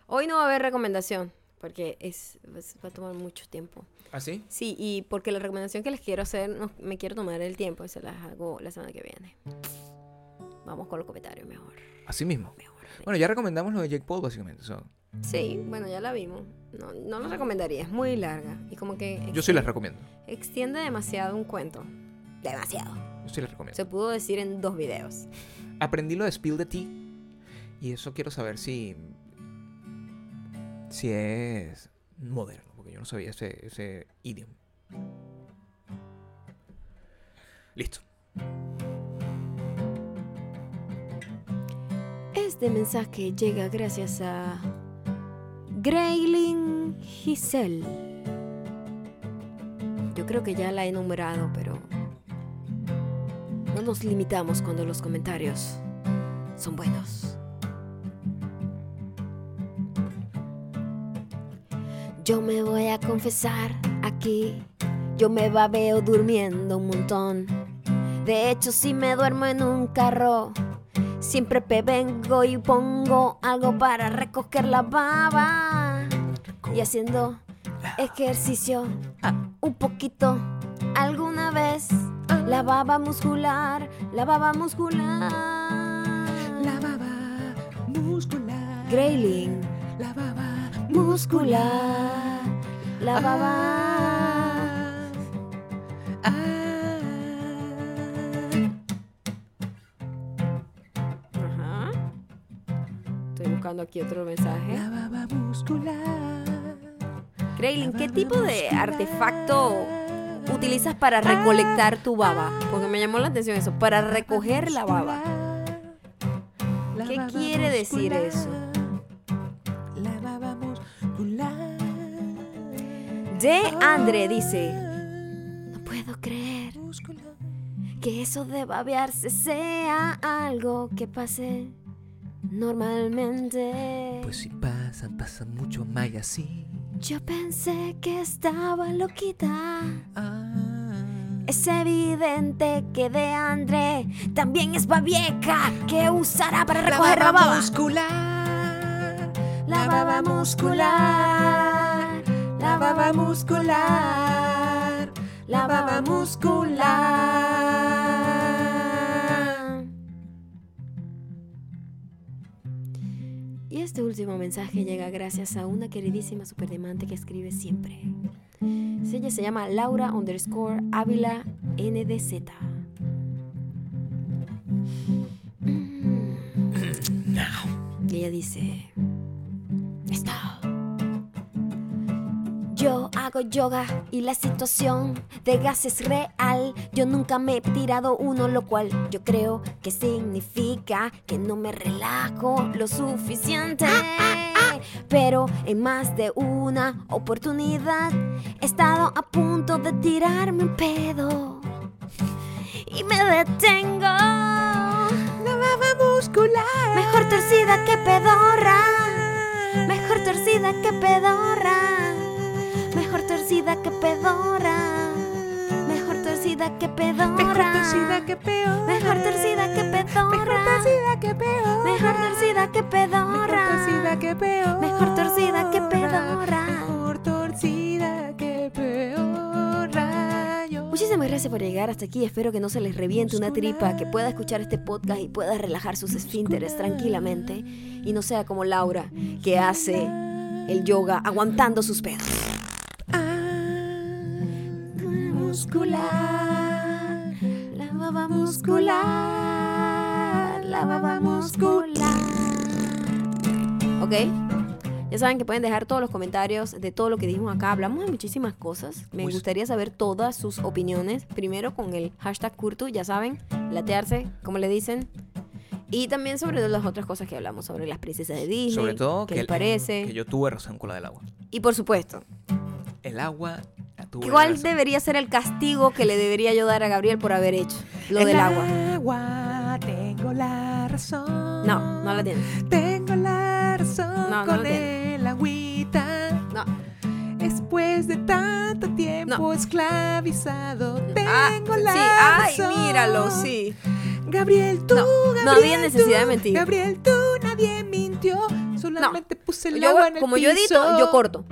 S1: Hoy no va a haber recomendación. porque es, es- va a tomar mucho tiempo.
S2: ¿Así?
S1: Sí, y porque la recomendación que les quiero hacer, no, me quiero tomar el tiempo y se las hago la semana que viene. Vamos con los comentarios mejor.
S2: Así mismo.
S1: mejor.
S2: Bueno, ya recomendamos lo de Jake Paul, básicamente. so,
S1: Sí, bueno, ya la vimos. No, no la recomendaría, es muy larga. Y como que
S2: yo sí les recomiendo.
S1: extiende demasiado un cuento. Demasiado.
S2: Yo sí les recomiendo.
S1: Se pudo decir en dos videos.
S2: Aprendí lo de Spill the Tea. Y eso quiero saber si. Si es moderno. Porque yo no sabía ese, ese idiom. Listo.
S1: Este mensaje llega gracias a Graylin Giselle. Yo creo que ya la he nombrado, pero no nos limitamos cuando los comentarios son buenos. Yo me voy a confesar aquí, yo me babeo durmiendo un montón. De hecho, si me duermo en un carro, Siempre vengo y pongo algo para recoger la baba. Y haciendo ejercicio un poquito alguna vez. La baba muscular, la baba muscular.
S2: La baba muscular.
S1: Grayling,
S2: La baba
S1: muscular. La baba. Ajá. Estoy buscando aquí otro mensaje.
S2: La baba muscular.
S1: Graylin, ¿qué tipo de artefacto utilizas para recolectar tu baba? Porque me llamó la atención eso, para recoger la baba. ¿Qué quiere decir eso? De Andre dice, no puedo creer que eso de babearse sea algo que pase normalmente.
S2: Pues si pasan, pasan mucho más y así.
S1: Yo pensé que estaba loquita.
S2: Ah.
S1: Es evidente que de Andre también es babieca que usará para recoger la baba.
S2: muscular.
S1: La baba muscular. La baba muscular. La baba muscular. Y este último mensaje llega gracias a una queridísima superdiamante que escribe siempre. Ella se llama Laura underscore Ávila NDZ. Y ella dice, esto. Yo hago yoga y la situación de gas es real. Yo nunca me he tirado uno, lo cual yo creo que significa que no me relajo lo suficiente. Pero en más de una oportunidad he estado a punto de tirarme un pedo. Y me detengo.
S2: La baba muscular.
S1: Mejor torcida que pedorra. Mejor torcida que pedorra. Mejor torcida que pedorra. Mejor torcida que pedorra.
S2: Mejor torcida que peor.
S1: Mejor torcida que pedorra.
S2: Mejor torcida que peor.
S1: Mejor torcida que pedorra.
S2: Mejor torcida que peor.
S1: Mejor torcida que pedorra.
S2: Mejor torcida que peor.
S1: Muchísimas gracias por llegar hasta aquí. Espero que no se les reviente una tripa, que pueda escuchar este podcast y pueda relajar sus esfínteres tranquilamente. Y no sea como Laura, que hace el yoga aguantando sus pedos. Muscular, la baba muscular, la baba muscular. Ok, ya saben que pueden dejar todos los comentarios de todo lo que dijimos acá. Hablamos de muchísimas cosas. Me gustaría saber todas sus opiniones. Primero con el hashtag Curtu, ya saben, latearse, como le dicen. Y también sobre las otras cosas que hablamos, sobre las princesas de Disney.
S2: Sobre todo
S1: qué
S2: que,
S1: les parece.
S2: que yo tuve razón con la del agua.
S1: Y por supuesto,
S2: El agua
S1: ¿cuál
S2: razón.
S1: debería ser el castigo que le debería yo dar a Gabriel por haber hecho lo
S2: El
S1: del agua?
S2: agua, tengo la razón.
S1: No, no la tienes.
S2: Tengo la razón
S1: No, no
S2: con
S1: tiene.
S2: el agüita.
S1: No.
S2: Después de tanto tiempo
S1: No.
S2: esclavizado,
S1: Ah,
S2: tengo la
S1: sí, ay,
S2: razón.
S1: míralo, sí.
S2: Gabriel, tú,
S1: No, no
S2: Gabriel,
S1: había necesidad de
S2: tú,
S1: mentir.
S2: Gabriel, tú, nadie mintió. Solamente puse el
S1: Yo-
S2: agua en el
S1: como yo edito, yo corto.